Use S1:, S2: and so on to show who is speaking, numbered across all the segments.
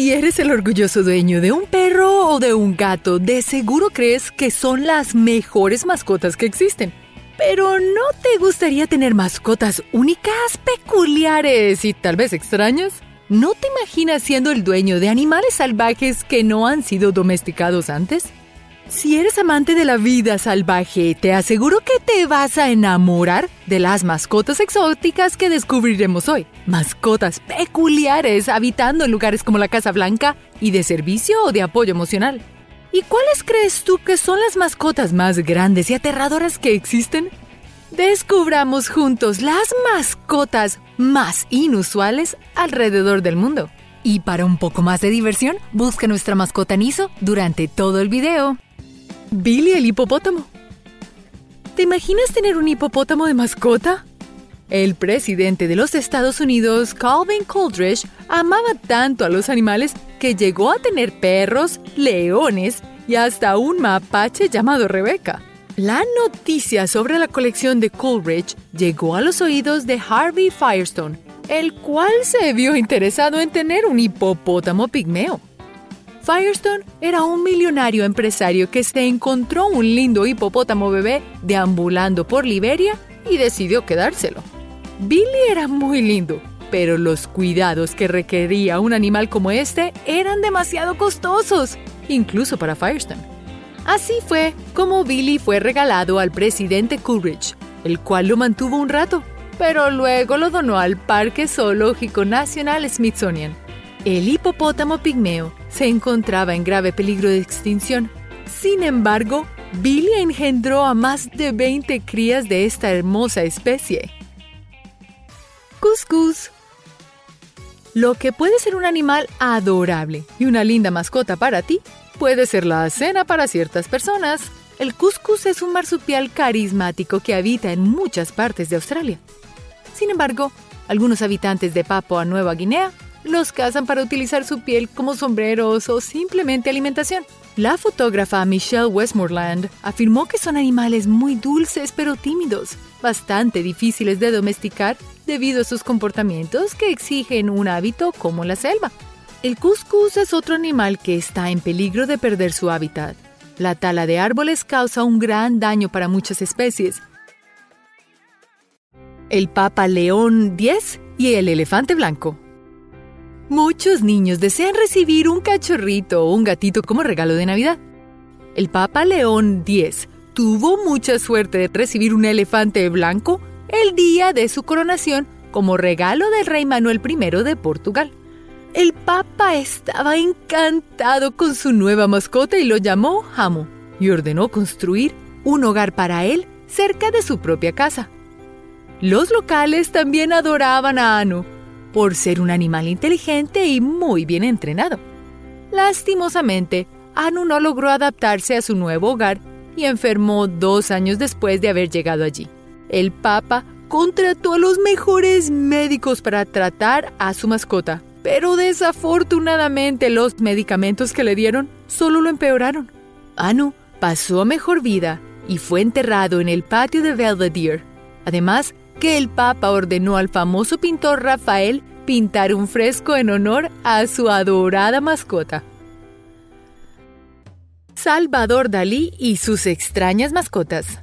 S1: Si eres el orgulloso dueño de un perro o de un gato, de seguro crees que son las mejores mascotas que existen. Pero ¿no te gustaría tener mascotas únicas, peculiares y tal vez extrañas? ¿No te imaginas siendo el dueño de animales salvajes que no han sido domesticados antes? Si eres amante de la vida salvaje, te aseguro que te vas a enamorar de las mascotas exóticas que descubriremos hoy. Mascotas peculiares habitando en lugares como la Casa Blanca y de servicio o de apoyo emocional. ¿Y cuáles crees tú que son las mascotas más grandes y aterradoras que existen? Descubramos juntos las mascotas más inusuales alrededor del mundo. Y para un poco más de diversión, busca nuestra mascota Niso durante todo el video. Billy el hipopótamo. ¿Te imaginas tener un hipopótamo de mascota? El presidente de los Estados Unidos, Calvin Coolidge, amaba tanto a los animales que llegó a tener perros, leones y hasta un mapache llamado Rebecca. La noticia sobre la colección de Coolidge llegó a los oídos de Harvey Firestone, el cual se vio interesado en tener un hipopótamo pigmeo. Firestone era un millonario empresario que se encontró un lindo hipopótamo bebé deambulando por Liberia y decidió quedárselo. Billy era muy lindo, pero los cuidados que requería un animal como este eran demasiado costosos, incluso para Firestone. Así fue como Billy fue regalado al presidente Coolidge, el cual lo mantuvo un rato, pero luego lo donó al Parque Zoológico Nacional Smithsonian el hipopótamo pigmeo se encontraba en grave peligro de extinción. Sin embargo, Billy engendró a más de 20 crías de esta hermosa especie. Cuscús. Lo que puede ser un animal adorable y una linda mascota para ti, puede ser la cena para ciertas personas. El cuscús es un marsupial carismático que habita en muchas partes de Australia. Sin embargo, algunos habitantes de Papua Nueva Guinea los cazan para utilizar su piel como sombreros o simplemente alimentación. La fotógrafa Michelle Westmoreland afirmó que son animales muy dulces pero tímidos, bastante difíciles de domesticar debido a sus comportamientos que exigen un hábito como la selva. El cuscús es otro animal que está en peligro de perder su hábitat. La tala de árboles causa un gran daño para muchas especies. El papa león 10 y el elefante blanco. Muchos niños desean recibir un cachorrito o un gatito como regalo de Navidad. El Papa León X tuvo mucha suerte de recibir un elefante blanco el día de su coronación como regalo del rey Manuel I de Portugal. El Papa estaba encantado con su nueva mascota y lo llamó Hamo y ordenó construir un hogar para él cerca de su propia casa. Los locales también adoraban a Anu por ser un animal inteligente y muy bien entrenado. Lastimosamente, Anu no logró adaptarse a su nuevo hogar y enfermó dos años después de haber llegado allí. El Papa contrató a los mejores médicos para tratar a su mascota, pero desafortunadamente los medicamentos que le dieron solo lo empeoraron. Anu pasó a mejor vida y fue enterrado en el patio de Belvedere. Además, que el Papa ordenó al famoso pintor Rafael pintar un fresco en honor a su adorada mascota. Salvador Dalí y sus extrañas mascotas.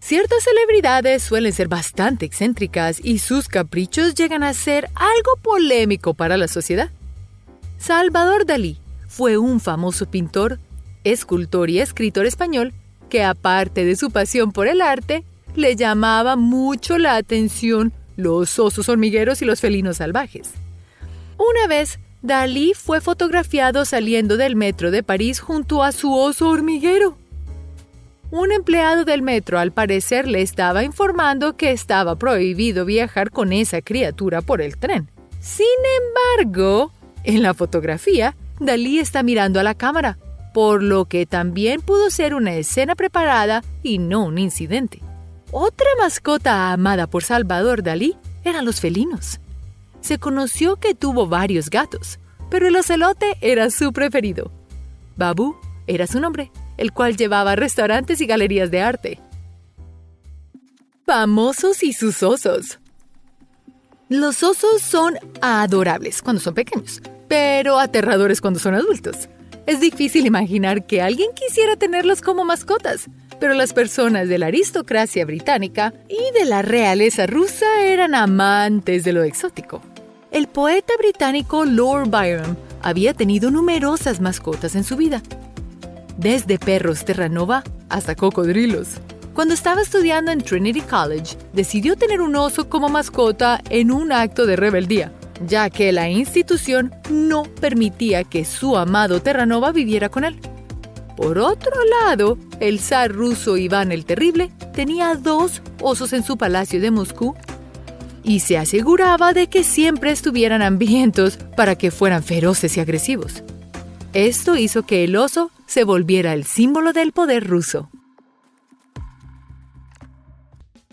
S1: Ciertas celebridades suelen ser bastante excéntricas y sus caprichos llegan a ser algo polémico para la sociedad. Salvador Dalí fue un famoso pintor, escultor y escritor español que aparte de su pasión por el arte, le llamaba mucho la atención los osos hormigueros y los felinos salvajes. Una vez, Dalí fue fotografiado saliendo del metro de París junto a su oso hormiguero. Un empleado del metro al parecer le estaba informando que estaba prohibido viajar con esa criatura por el tren. Sin embargo, en la fotografía, Dalí está mirando a la cámara, por lo que también pudo ser una escena preparada y no un incidente. Otra mascota amada por Salvador Dalí eran los felinos. Se conoció que tuvo varios gatos, pero el ocelote era su preferido. Babu era su nombre, el cual llevaba restaurantes y galerías de arte. Famosos y sus osos. Los osos son adorables cuando son pequeños, pero aterradores cuando son adultos. Es difícil imaginar que alguien quisiera tenerlos como mascotas, pero las personas de la aristocracia británica y de la realeza rusa eran amantes de lo exótico. El poeta británico Lord Byron había tenido numerosas mascotas en su vida, desde perros terranova hasta cocodrilos. Cuando estaba estudiando en Trinity College, decidió tener un oso como mascota en un acto de rebeldía, ya que la institución no permitía que su amado Terranova viviera con él. Por otro lado, el zar ruso Iván el Terrible tenía dos osos en su palacio de Moscú y se aseguraba de que siempre estuvieran hambrientos para que fueran feroces y agresivos. Esto hizo que el oso se volviera el símbolo del poder ruso.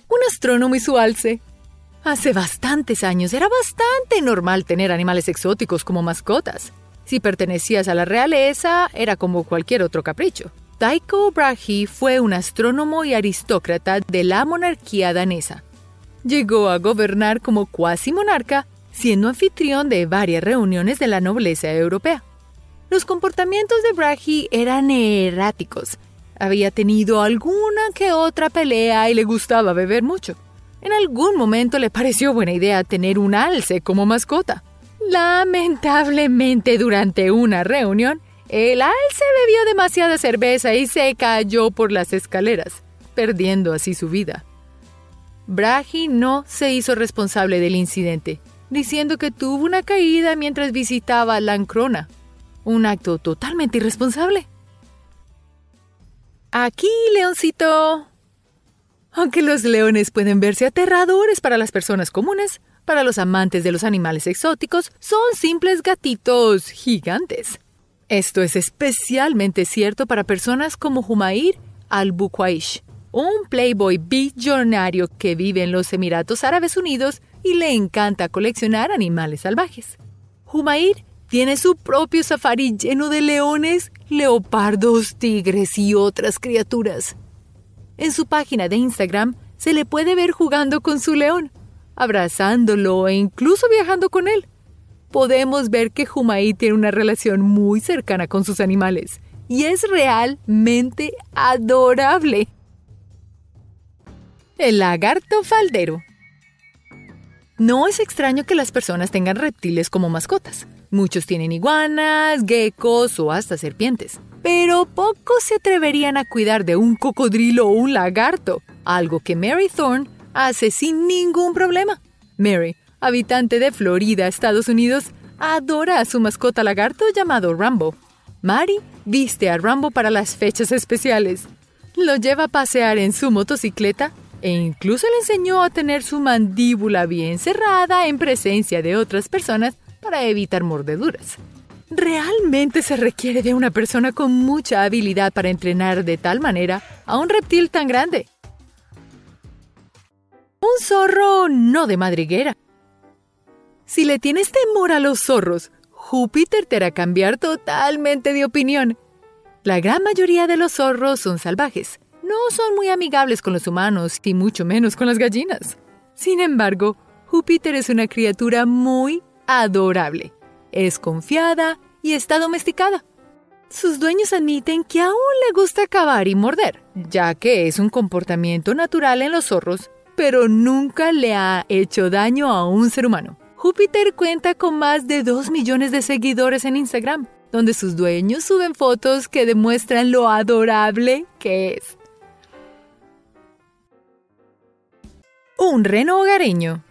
S1: Un astrónomo y su alce. Hace bastantes años era bastante normal tener animales exóticos como mascotas. Si pertenecías a la realeza, era como cualquier otro capricho. Tycho Brahe fue un astrónomo y aristócrata de la monarquía danesa llegó a gobernar como cuasi monarca, siendo anfitrión de varias reuniones de la nobleza europea. Los comportamientos de Brahe eran erráticos. Había tenido alguna que otra pelea y le gustaba beber mucho. En algún momento le pareció buena idea tener un alce como mascota. Lamentablemente, durante una reunión, el alce bebió demasiada cerveza y se cayó por las escaleras, perdiendo así su vida. Brahi no se hizo responsable del incidente, diciendo que tuvo una caída mientras visitaba Lancrona, un acto totalmente irresponsable. Aquí, leoncito. Aunque los leones pueden verse aterradores para las personas comunes, para los amantes de los animales exóticos son simples gatitos gigantes. Esto es especialmente cierto para personas como Humair al-Bukwaish, un playboy billonario que vive en los Emiratos Árabes Unidos y le encanta coleccionar animales salvajes. Humair tiene su propio safari lleno de leones, leopardos, tigres y otras criaturas. En su página de Instagram se le puede ver jugando con su león, abrazándolo e incluso viajando con él. Podemos ver que Humair tiene una relación muy cercana con sus animales y es realmente adorable. El lagarto faldero. No es extraño que las personas tengan reptiles como mascotas. Muchos tienen iguanas, geckos o hasta serpientes. Pero pocos se atreverían a cuidar de un cocodrilo o un lagarto, algo que Mary Thorne hace sin ningún problema. Mary, habitante de Florida, Estados Unidos, adora a su mascota lagarto llamado Rambo. Mary viste a Rambo para las fechas especiales. Lo lleva a pasear en su motocicleta e incluso le enseñó a tener su mandíbula bien cerrada en presencia de otras personas para evitar mordeduras. Realmente se requiere de una persona con mucha habilidad para entrenar de tal manera a un reptil tan grande. Un zorro no de madriguera. Si le tienes temor a los zorros, Júpiter te hará cambiar totalmente de opinión. La gran mayoría de los zorros son salvajes, no son muy amigables con los humanos y mucho menos con las gallinas. Sin embargo, Júpiter es una criatura muy adorable. Es confiada y está domesticada. Sus dueños admiten que aún le gusta cavar y morder, ya que es un comportamiento natural en los zorros, pero nunca le ha hecho daño a un ser humano. Júpiter cuenta con más de 2 millones de seguidores en Instagram, donde sus dueños suben fotos que demuestran lo adorable que es. Un reno hogareño.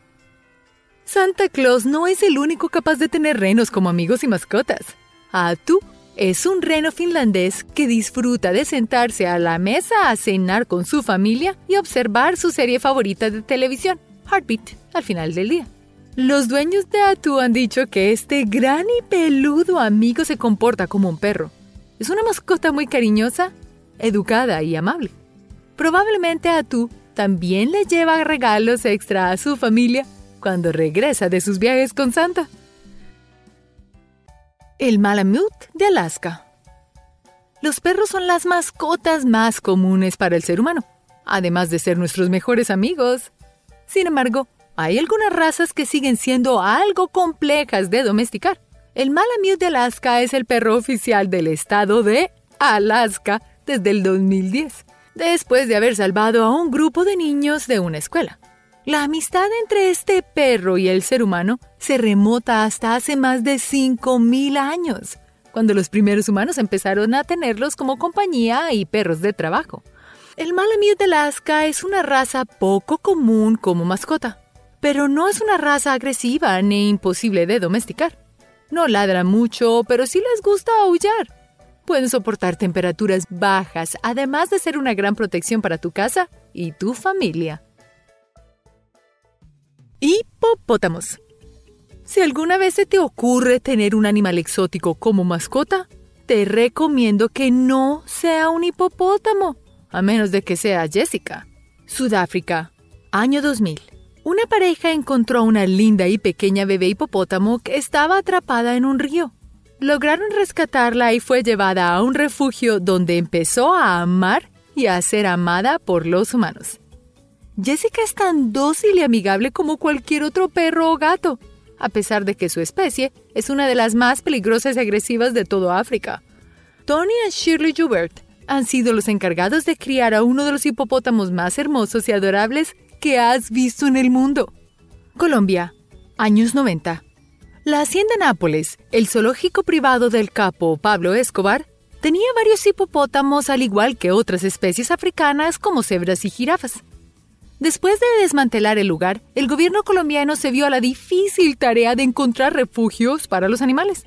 S1: Santa Claus no es el único capaz de tener renos como amigos y mascotas. Atu es un reno finlandés que disfruta de sentarse a la mesa a cenar con su familia y observar su serie favorita de televisión, Heartbeat, al final del día. Los dueños de Atu han dicho que este gran y peludo amigo se comporta como un perro. Es una mascota muy cariñosa, educada y amable. Probablemente Atu también le lleva regalos extra a su familia cuando regresa de sus viajes con Santa. El Malamute de Alaska. Los perros son las mascotas más comunes para el ser humano, además de ser nuestros mejores amigos. Sin embargo, hay algunas razas que siguen siendo algo complejas de domesticar. El Malamute de Alaska es el perro oficial del estado de Alaska desde el 2010, después de haber salvado a un grupo de niños de una escuela. La amistad entre este perro y el ser humano se remota hasta hace más de 5.000 años, cuando los primeros humanos empezaron a tenerlos como compañía y perros de trabajo. El Malamute de Alaska es una raza poco común como mascota, pero no es una raza agresiva ni imposible de domesticar. No ladra mucho, pero sí les gusta aullar. Pueden soportar temperaturas bajas, además de ser una gran protección para tu casa y tu familia. Hipopótamos. Si alguna vez se te ocurre tener un animal exótico como mascota, te recomiendo que no sea un hipopótamo a menos de que sea Jessica. Sudáfrica, año 2000. Una pareja encontró una linda y pequeña bebé hipopótamo que estaba atrapada en un río. Lograron rescatarla y fue llevada a un refugio donde empezó a amar y a ser amada por los humanos. Jessica es tan dócil y amigable como cualquier otro perro o gato, a pesar de que su especie es una de las más peligrosas y agresivas de todo África. Tony y Shirley Joubert han sido los encargados de criar a uno de los hipopótamos más hermosos y adorables que has visto en el mundo. Colombia, años 90. La Hacienda Nápoles, el zoológico privado del capo Pablo Escobar, tenía varios hipopótamos al igual que otras especies africanas como cebras y jirafas. Después de desmantelar el lugar, el gobierno colombiano se vio a la difícil tarea de encontrar refugios para los animales.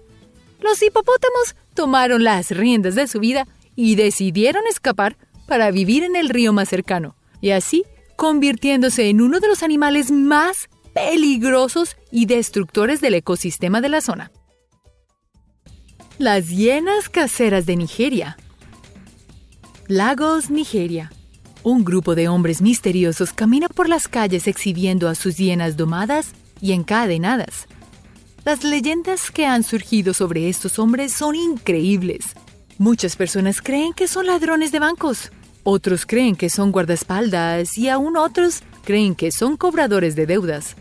S1: Los hipopótamos tomaron las riendas de su vida y decidieron escapar para vivir en el río más cercano, y así convirtiéndose en uno de los animales más peligrosos y destructores del ecosistema de la zona. Las hienas caseras de Nigeria. Lagos, Nigeria. Un grupo de hombres misteriosos camina por las calles exhibiendo a sus hienas domadas y encadenadas. Las leyendas que han surgido sobre estos hombres son increíbles. Muchas personas creen que son ladrones de bancos, otros creen que son guardaespaldas y aún otros creen que son cobradores de deudas.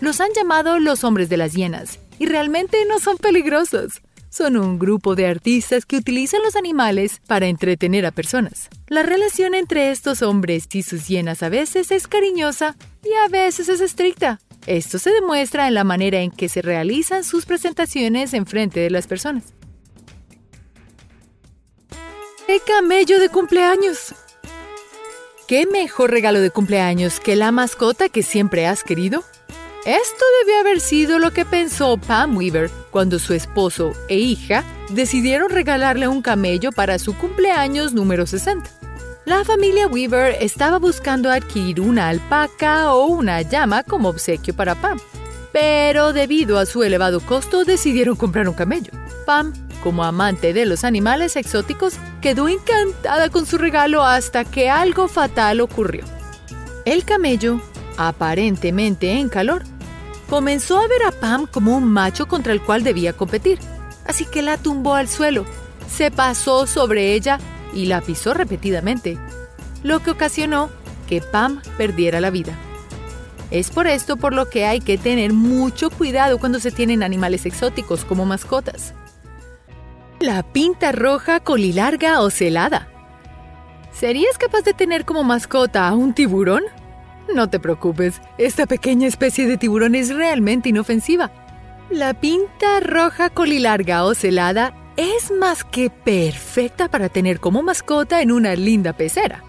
S1: Los han llamado los hombres de las hienas y realmente no son peligrosos. Son un grupo de artistas que utilizan los animales para entretener a personas. La relación entre estos hombres y sus hienas a veces es cariñosa y a veces es estricta. Esto se demuestra en la manera en que se realizan sus presentaciones en frente de las personas. ¡Qué camello de cumpleaños! ¿Qué mejor regalo de cumpleaños que la mascota que siempre has querido? Esto debió haber sido lo que pensó Pam Weaver cuando su esposo e hija decidieron regalarle un camello para su cumpleaños número 60. La familia Weaver estaba buscando adquirir una alpaca o una llama como obsequio para Pam, pero debido a su elevado costo decidieron comprar un camello. Pam como amante de los animales exóticos, quedó encantada con su regalo hasta que algo fatal ocurrió. El camello, aparentemente en calor, comenzó a ver a Pam como un macho contra el cual debía competir, así que la tumbó al suelo, se pasó sobre ella y la pisó repetidamente, lo que ocasionó que Pam perdiera la vida. Es por esto por lo que hay que tener mucho cuidado cuando se tienen animales exóticos como mascotas. La pinta roja colilarga o celada. ¿Serías capaz de tener como mascota a un tiburón? No te preocupes, esta pequeña especie de tiburón es realmente inofensiva. La pinta roja colilarga o celada es más que perfecta para tener como mascota en una linda pecera.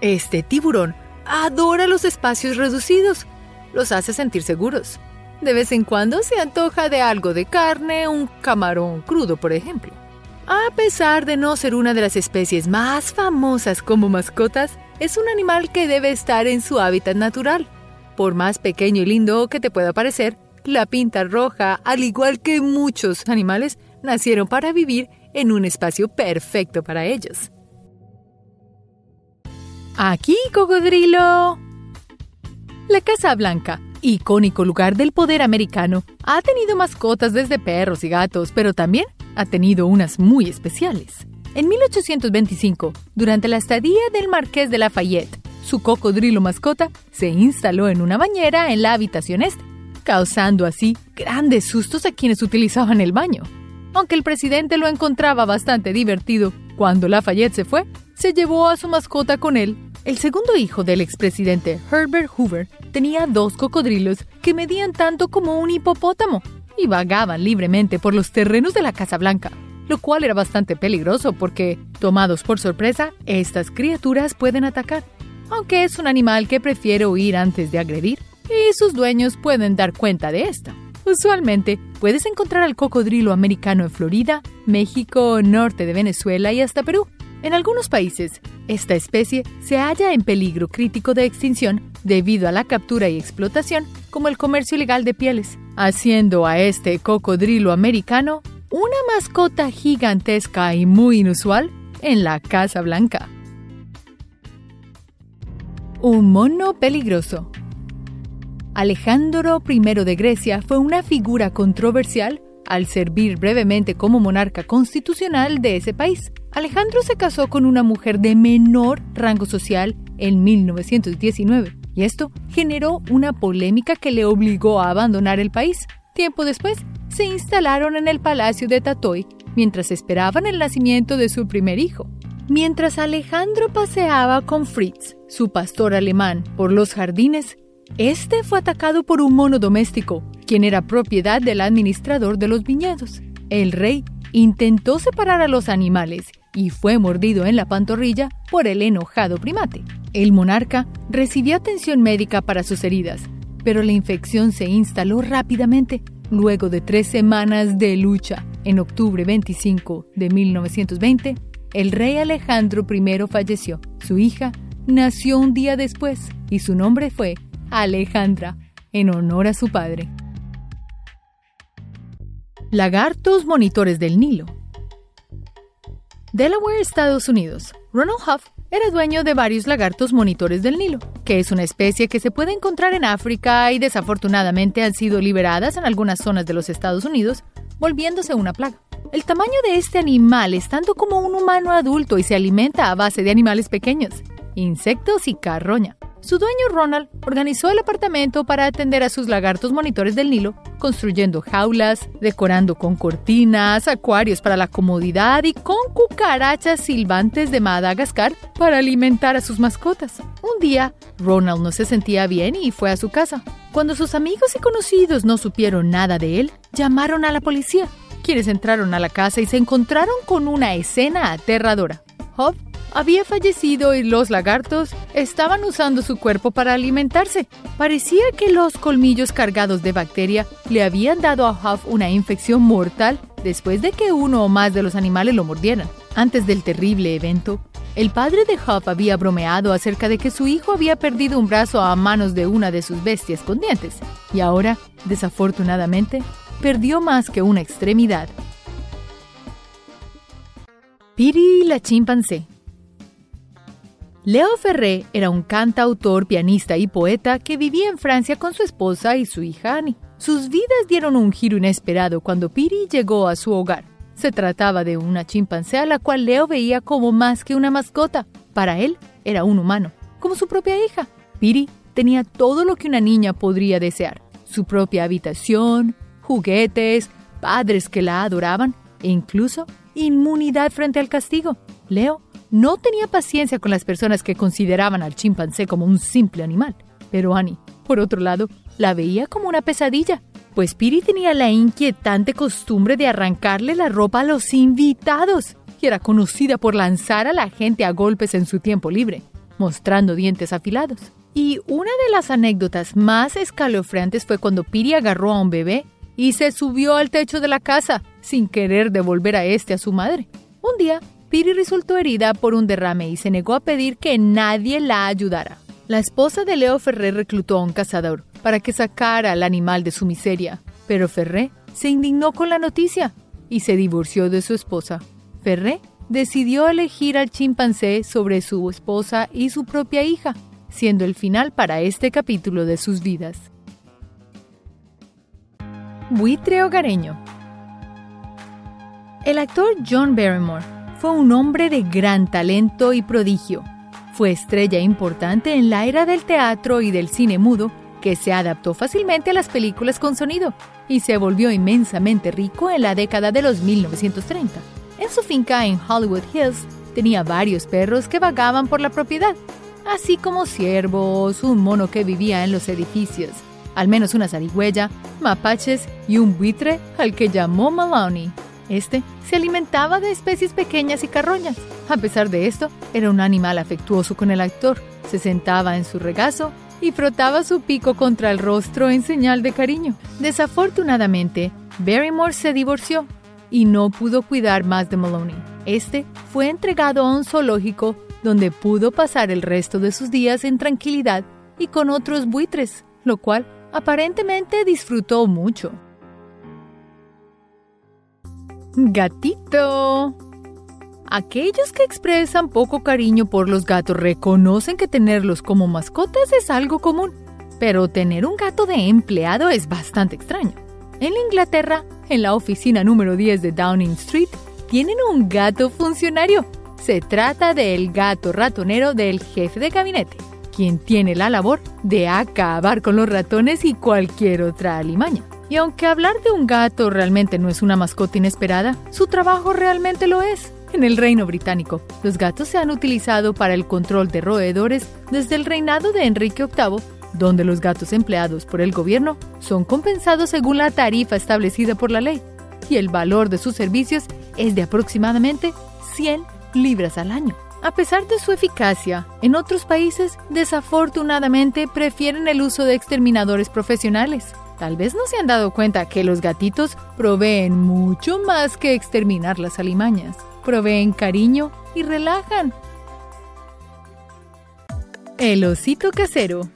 S1: Este tiburón adora los espacios reducidos, los hace sentir seguros. De vez en cuando se antoja de algo de carne, un camarón crudo, por ejemplo. A pesar de no ser una de las especies más famosas como mascotas, es un animal que debe estar en su hábitat natural. Por más pequeño y lindo que te pueda parecer, la pinta roja, al igual que muchos animales, nacieron para vivir en un espacio perfecto para ellos. Aquí, cocodrilo. La Casa Blanca, icónico lugar del poder americano, ha tenido mascotas desde perros y gatos, pero también ha tenido unas muy especiales. En 1825, durante la estadía del marqués de Lafayette, su cocodrilo mascota se instaló en una bañera en la habitación este. causando así grandes sustos a quienes utilizaban el baño. Aunque el presidente lo encontraba bastante divertido, cuando Lafayette se fue, se llevó a su mascota con él. El segundo hijo del expresidente, Herbert Hoover, tenía dos cocodrilos que medían tanto como un hipopótamo y vagaban libremente por los terrenos de la Casa Blanca, lo cual era bastante peligroso porque, tomados por sorpresa, estas criaturas pueden atacar. Aunque es un animal que prefiere huir antes de agredir, y sus dueños pueden dar cuenta de esto. Usualmente puedes encontrar al cocodrilo americano en Florida, México, norte de Venezuela y hasta Perú. En algunos países, esta especie se halla en peligro crítico de extinción debido a la captura y explotación, como el comercio ilegal de pieles, haciendo a este cocodrilo americano una mascota gigantesca y muy inusual en la Casa Blanca. Un mono peligroso. Alejandro I de Grecia fue una figura controversial al servir brevemente como monarca constitucional de ese país. Alejandro se casó con una mujer de menor rango social en 1919 y esto generó una polémica que le obligó a abandonar el país. Tiempo después, se instalaron en el palacio de Tatoy mientras esperaban el nacimiento de su primer hijo. Mientras Alejandro paseaba con Fritz, su pastor alemán, por los jardines, este fue atacado por un mono doméstico, quien era propiedad del administrador de los viñedos. El rey intentó separar a los animales y fue mordido en la pantorrilla por el enojado primate. El monarca recibió atención médica para sus heridas, pero la infección se instaló rápidamente. Luego de tres semanas de lucha, en octubre 25 de 1920, el rey Alejandro I falleció. Su hija nació un día después y su nombre fue Alejandra, en honor a su padre. Lagartos monitores del Nilo. Delaware, Estados Unidos. Ronald Huff era dueño de varios lagartos monitores del Nilo, que es una especie que se puede encontrar en África y desafortunadamente han sido liberadas en algunas zonas de los Estados Unidos, volviéndose una plaga. El tamaño de este animal es tanto como un humano adulto y se alimenta a base de animales pequeños, insectos y carroña. Su dueño Ronald organizó el apartamento para atender a sus lagartos monitores del Nilo, construyendo jaulas, decorando con cortinas, acuarios para la comodidad y con cucarachas silbantes de Madagascar para alimentar a sus mascotas. Un día, Ronald no se sentía bien y fue a su casa. Cuando sus amigos y conocidos no supieron nada de él, llamaron a la policía, quienes entraron a la casa y se encontraron con una escena aterradora había fallecido y los lagartos estaban usando su cuerpo para alimentarse. Parecía que los colmillos cargados de bacteria le habían dado a Huff una infección mortal después de que uno o más de los animales lo mordieran. Antes del terrible evento, el padre de Huff había bromeado acerca de que su hijo había perdido un brazo a manos de una de sus bestias con dientes, y ahora, desafortunadamente, perdió más que una extremidad. Piri la chimpancé Leo Ferré era un cantautor, pianista y poeta que vivía en Francia con su esposa y su hija Annie. Sus vidas dieron un giro inesperado cuando Piri llegó a su hogar. Se trataba de una chimpancé a la cual Leo veía como más que una mascota. Para él era un humano, como su propia hija. Piri tenía todo lo que una niña podría desear. Su propia habitación, juguetes, padres que la adoraban e incluso inmunidad frente al castigo. Leo no tenía paciencia con las personas que consideraban al chimpancé como un simple animal. Pero Annie, por otro lado, la veía como una pesadilla, pues Piri tenía la inquietante costumbre de arrancarle la ropa a los invitados y era conocida por lanzar a la gente a golpes en su tiempo libre, mostrando dientes afilados. Y una de las anécdotas más escalofriantes fue cuando Piri agarró a un bebé y se subió al techo de la casa sin querer devolver a este a su madre. Un día, Piri resultó herida por un derrame y se negó a pedir que nadie la ayudara. La esposa de Leo Ferré reclutó a un cazador para que sacara al animal de su miseria, pero Ferré se indignó con la noticia y se divorció de su esposa. Ferré decidió elegir al chimpancé sobre su esposa y su propia hija, siendo el final para este capítulo de sus vidas. Buitre hogareño El actor John Barrymore fue un hombre de gran talento y prodigio. Fue estrella importante en la era del teatro y del cine mudo que se adaptó fácilmente a las películas con sonido y se volvió inmensamente rico en la década de los 1930. En su finca en Hollywood Hills tenía varios perros que vagaban por la propiedad, así como ciervos, un mono que vivía en los edificios, al menos una zarigüeya, mapaches y un buitre al que llamó Maloney. Este se alimentaba de especies pequeñas y carroñas. A pesar de esto, era un animal afectuoso con el actor. Se sentaba en su regazo y frotaba su pico contra el rostro en señal de cariño. Desafortunadamente, Barrymore se divorció y no pudo cuidar más de Maloney. Este fue entregado a un zoológico donde pudo pasar el resto de sus días en tranquilidad y con otros buitres, lo cual aparentemente disfrutó mucho. Gatito. Aquellos que expresan poco cariño por los gatos reconocen que tenerlos como mascotas es algo común, pero tener un gato de empleado es bastante extraño. En Inglaterra, en la oficina número 10 de Downing Street, tienen un gato funcionario. Se trata del gato ratonero del jefe de gabinete quien tiene la labor de acabar con los ratones y cualquier otra alimaña. Y aunque hablar de un gato realmente no es una mascota inesperada, su trabajo realmente lo es. En el Reino Británico, los gatos se han utilizado para el control de roedores desde el reinado de Enrique VIII, donde los gatos empleados por el gobierno son compensados según la tarifa establecida por la ley, y el valor de sus servicios es de aproximadamente 100 libras al año. A pesar de su eficacia, en otros países desafortunadamente prefieren el uso de exterminadores profesionales. Tal vez no se han dado cuenta que los gatitos proveen mucho más que exterminar las alimañas. Proveen cariño y relajan. El osito casero.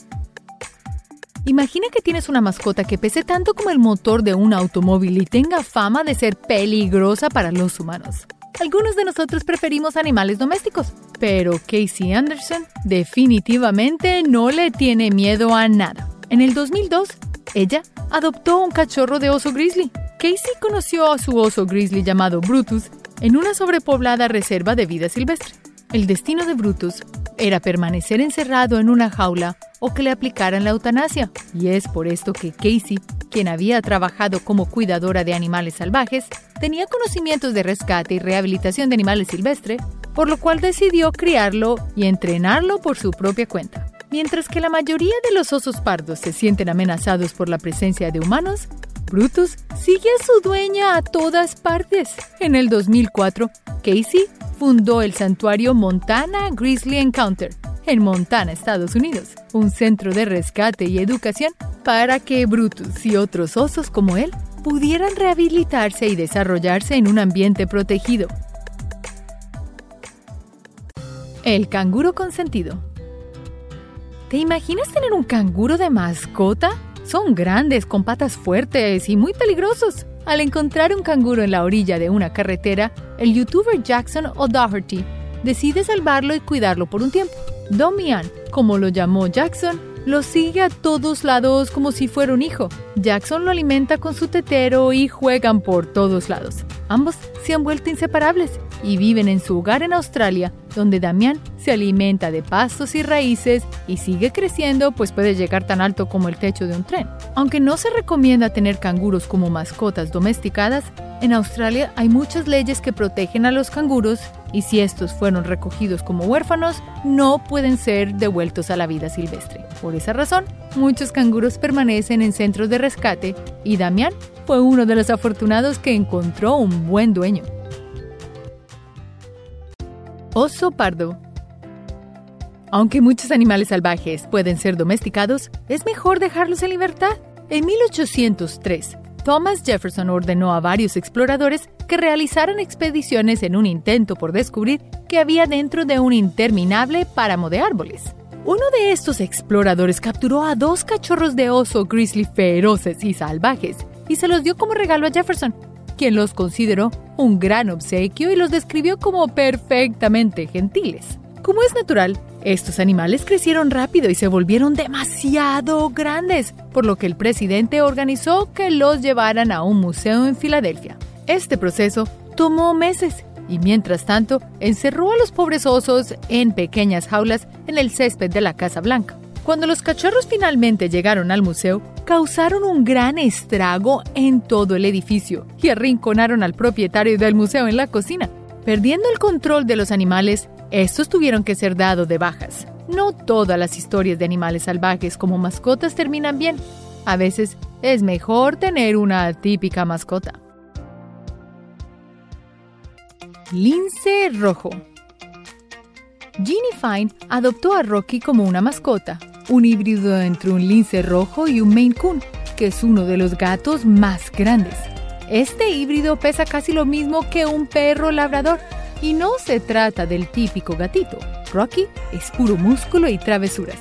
S1: Imagina que tienes una mascota que pese tanto como el motor de un automóvil y tenga fama de ser peligrosa para los humanos. Algunos de nosotros preferimos animales domésticos, pero Casey Anderson definitivamente no le tiene miedo a nada. En el 2002, ella adoptó un cachorro de oso grizzly. Casey conoció a su oso grizzly llamado Brutus en una sobrepoblada reserva de vida silvestre. El destino de Brutus era permanecer encerrado en una jaula o que le aplicaran la eutanasia, y es por esto que Casey quien había trabajado como cuidadora de animales salvajes, tenía conocimientos de rescate y rehabilitación de animales silvestres, por lo cual decidió criarlo y entrenarlo por su propia cuenta. Mientras que la mayoría de los osos pardos se sienten amenazados por la presencia de humanos, Brutus sigue a su dueña a todas partes. En el 2004, Casey fundó el santuario Montana Grizzly Encounter, en Montana, Estados Unidos, un centro de rescate y educación para que Brutus y otros osos como él pudieran rehabilitarse y desarrollarse en un ambiente protegido. El canguro consentido. ¿Te imaginas tener un canguro de mascota? Son grandes, con patas fuertes y muy peligrosos. Al encontrar un canguro en la orilla de una carretera, el youtuber Jackson O'Doherty decide salvarlo y cuidarlo por un tiempo. Domian, como lo llamó Jackson, lo sigue a todos lados como si fuera un hijo. Jackson lo alimenta con su tetero y juegan por todos lados. Ambos se han vuelto inseparables y viven en su hogar en Australia, donde Damián se alimenta de pastos y raíces y sigue creciendo, pues puede llegar tan alto como el techo de un tren. Aunque no se recomienda tener canguros como mascotas domesticadas, en Australia hay muchas leyes que protegen a los canguros y si estos fueron recogidos como huérfanos, no pueden ser devueltos a la vida silvestre. Por esa razón, muchos canguros permanecen en centros de rescate y Damián fue uno de los afortunados que encontró un buen dueño. Oso pardo. Aunque muchos animales salvajes pueden ser domesticados, es mejor dejarlos en libertad. En 1803, Thomas Jefferson ordenó a varios exploradores que realizaran expediciones en un intento por descubrir qué había dentro de un interminable páramo de árboles. Uno de estos exploradores capturó a dos cachorros de oso grizzly feroces y salvajes y se los dio como regalo a Jefferson, quien los consideró un gran obsequio y los describió como perfectamente gentiles. Como es natural, estos animales crecieron rápido y se volvieron demasiado grandes, por lo que el presidente organizó que los llevaran a un museo en Filadelfia. Este proceso tomó meses y mientras tanto encerró a los pobres osos en pequeñas jaulas en el césped de la Casa Blanca. Cuando los cachorros finalmente llegaron al museo, causaron un gran estrago en todo el edificio y arrinconaron al propietario del museo en la cocina. Perdiendo el control de los animales, estos tuvieron que ser dados de bajas. No todas las historias de animales salvajes como mascotas terminan bien. A veces es mejor tener una típica mascota. Lince rojo. Ginny Fine adoptó a Rocky como una mascota, un híbrido entre un lince rojo y un Maine Coon, que es uno de los gatos más grandes. Este híbrido pesa casi lo mismo que un perro labrador y no se trata del típico gatito. Rocky es puro músculo y travesuras.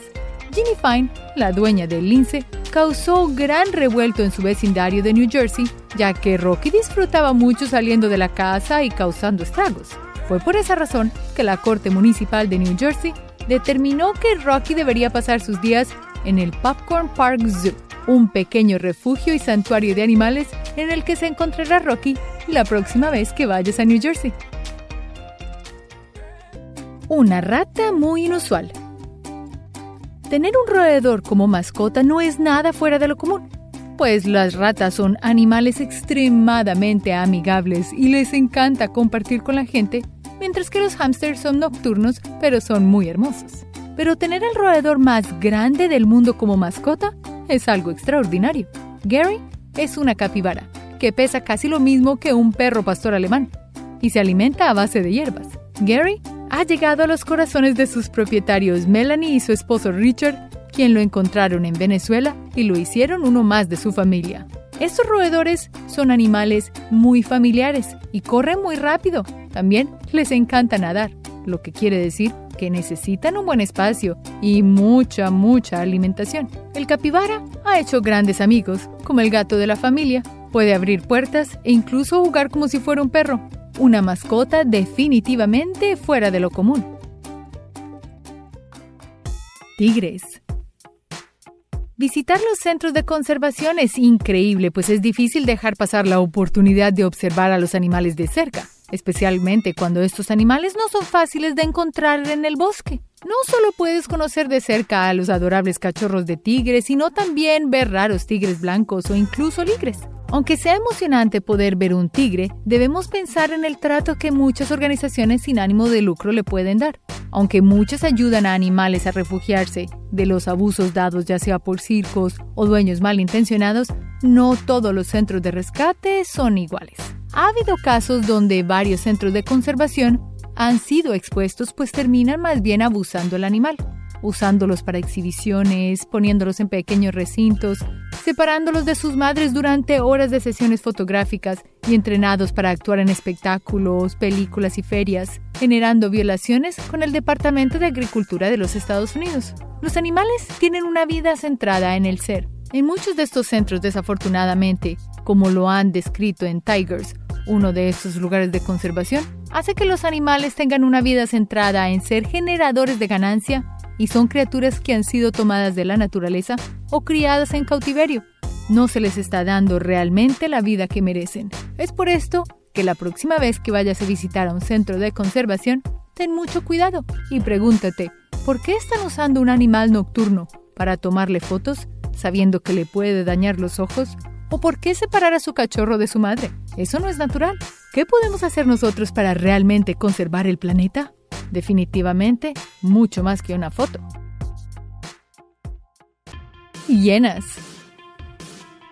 S1: Ginny Fine, la dueña del lince, causó gran revuelto en su vecindario de New Jersey, ya que Rocky disfrutaba mucho saliendo de la casa y causando estragos. Fue por esa razón que la Corte Municipal de New Jersey determinó que Rocky debería pasar sus días en el Popcorn Park Zoo, un pequeño refugio y santuario de animales en el que se encontrará Rocky la próxima vez que vayas a New Jersey. Una rata muy inusual. Tener un roedor como mascota no es nada fuera de lo común, pues las ratas son animales extremadamente amigables y les encanta compartir con la gente mientras que los hámsters son nocturnos, pero son muy hermosos. Pero tener el roedor más grande del mundo como mascota es algo extraordinario. Gary es una capibara, que pesa casi lo mismo que un perro pastor alemán, y se alimenta a base de hierbas. Gary ha llegado a los corazones de sus propietarios Melanie y su esposo Richard, quien lo encontraron en Venezuela y lo hicieron uno más de su familia. Estos roedores son animales muy familiares y corren muy rápido. También les encanta nadar, lo que quiere decir que necesitan un buen espacio y mucha, mucha alimentación. El capibara ha hecho grandes amigos, como el gato de la familia. Puede abrir puertas e incluso jugar como si fuera un perro. Una mascota definitivamente fuera de lo común. Tigres. Visitar los centros de conservación es increíble, pues es difícil dejar pasar la oportunidad de observar a los animales de cerca, especialmente cuando estos animales no son fáciles de encontrar en el bosque. No solo puedes conocer de cerca a los adorables cachorros de tigres, sino también ver raros tigres blancos o incluso ligres. Aunque sea emocionante poder ver un tigre, debemos pensar en el trato que muchas organizaciones sin ánimo de lucro le pueden dar. Aunque muchas ayudan a animales a refugiarse de los abusos dados ya sea por circos o dueños malintencionados, no todos los centros de rescate son iguales. Ha habido casos donde varios centros de conservación han sido expuestos pues terminan más bien abusando al animal usándolos para exhibiciones, poniéndolos en pequeños recintos, separándolos de sus madres durante horas de sesiones fotográficas y entrenados para actuar en espectáculos, películas y ferias, generando violaciones con el Departamento de Agricultura de los Estados Unidos. Los animales tienen una vida centrada en el ser. En muchos de estos centros, desafortunadamente, como lo han descrito en Tigers, uno de estos lugares de conservación, hace que los animales tengan una vida centrada en ser generadores de ganancia y son criaturas que han sido tomadas de la naturaleza o criadas en cautiverio. No se les está dando realmente la vida que merecen. Es por esto que la próxima vez que vayas a visitar a un centro de conservación, ten mucho cuidado y pregúntate, ¿por qué están usando un animal nocturno para tomarle fotos sabiendo que le puede dañar los ojos? ¿O por qué separar a su cachorro de su madre? Eso no es natural. ¿Qué podemos hacer nosotros para realmente conservar el planeta? Definitivamente, mucho más que una foto. Hienas.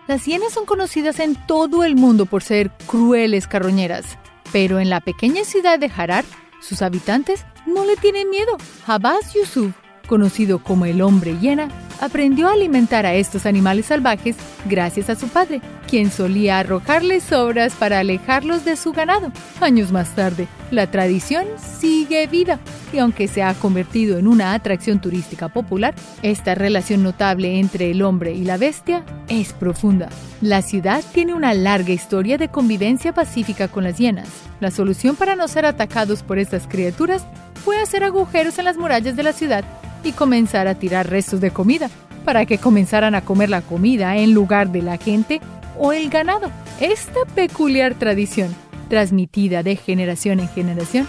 S1: Las hienas son conocidas en todo el mundo por ser crueles carroñeras, pero en la pequeña ciudad de Harar, sus habitantes no le tienen miedo. Habaz Yusuf, conocido como el hombre hiena, aprendió a alimentar a estos animales salvajes gracias a su padre, quien solía arrojarles sobras para alejarlos de su ganado. Años más tarde, la tradición sigue viva y aunque se ha convertido en una atracción turística popular, esta relación notable entre el hombre y la bestia es profunda. La ciudad tiene una larga historia de convivencia pacífica con las hienas. La solución para no ser atacados por estas criaturas fue hacer agujeros en las murallas de la ciudad y comenzar a tirar restos de comida, para que comenzaran a comer la comida en lugar de la gente o el ganado. Esta peculiar tradición, transmitida de generación en generación,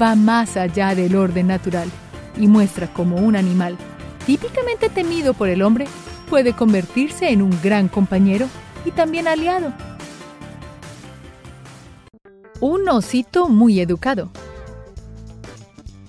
S1: va más allá del orden natural y muestra cómo un animal típicamente temido por el hombre, puede convertirse en un gran compañero y también aliado. Un osito muy educado.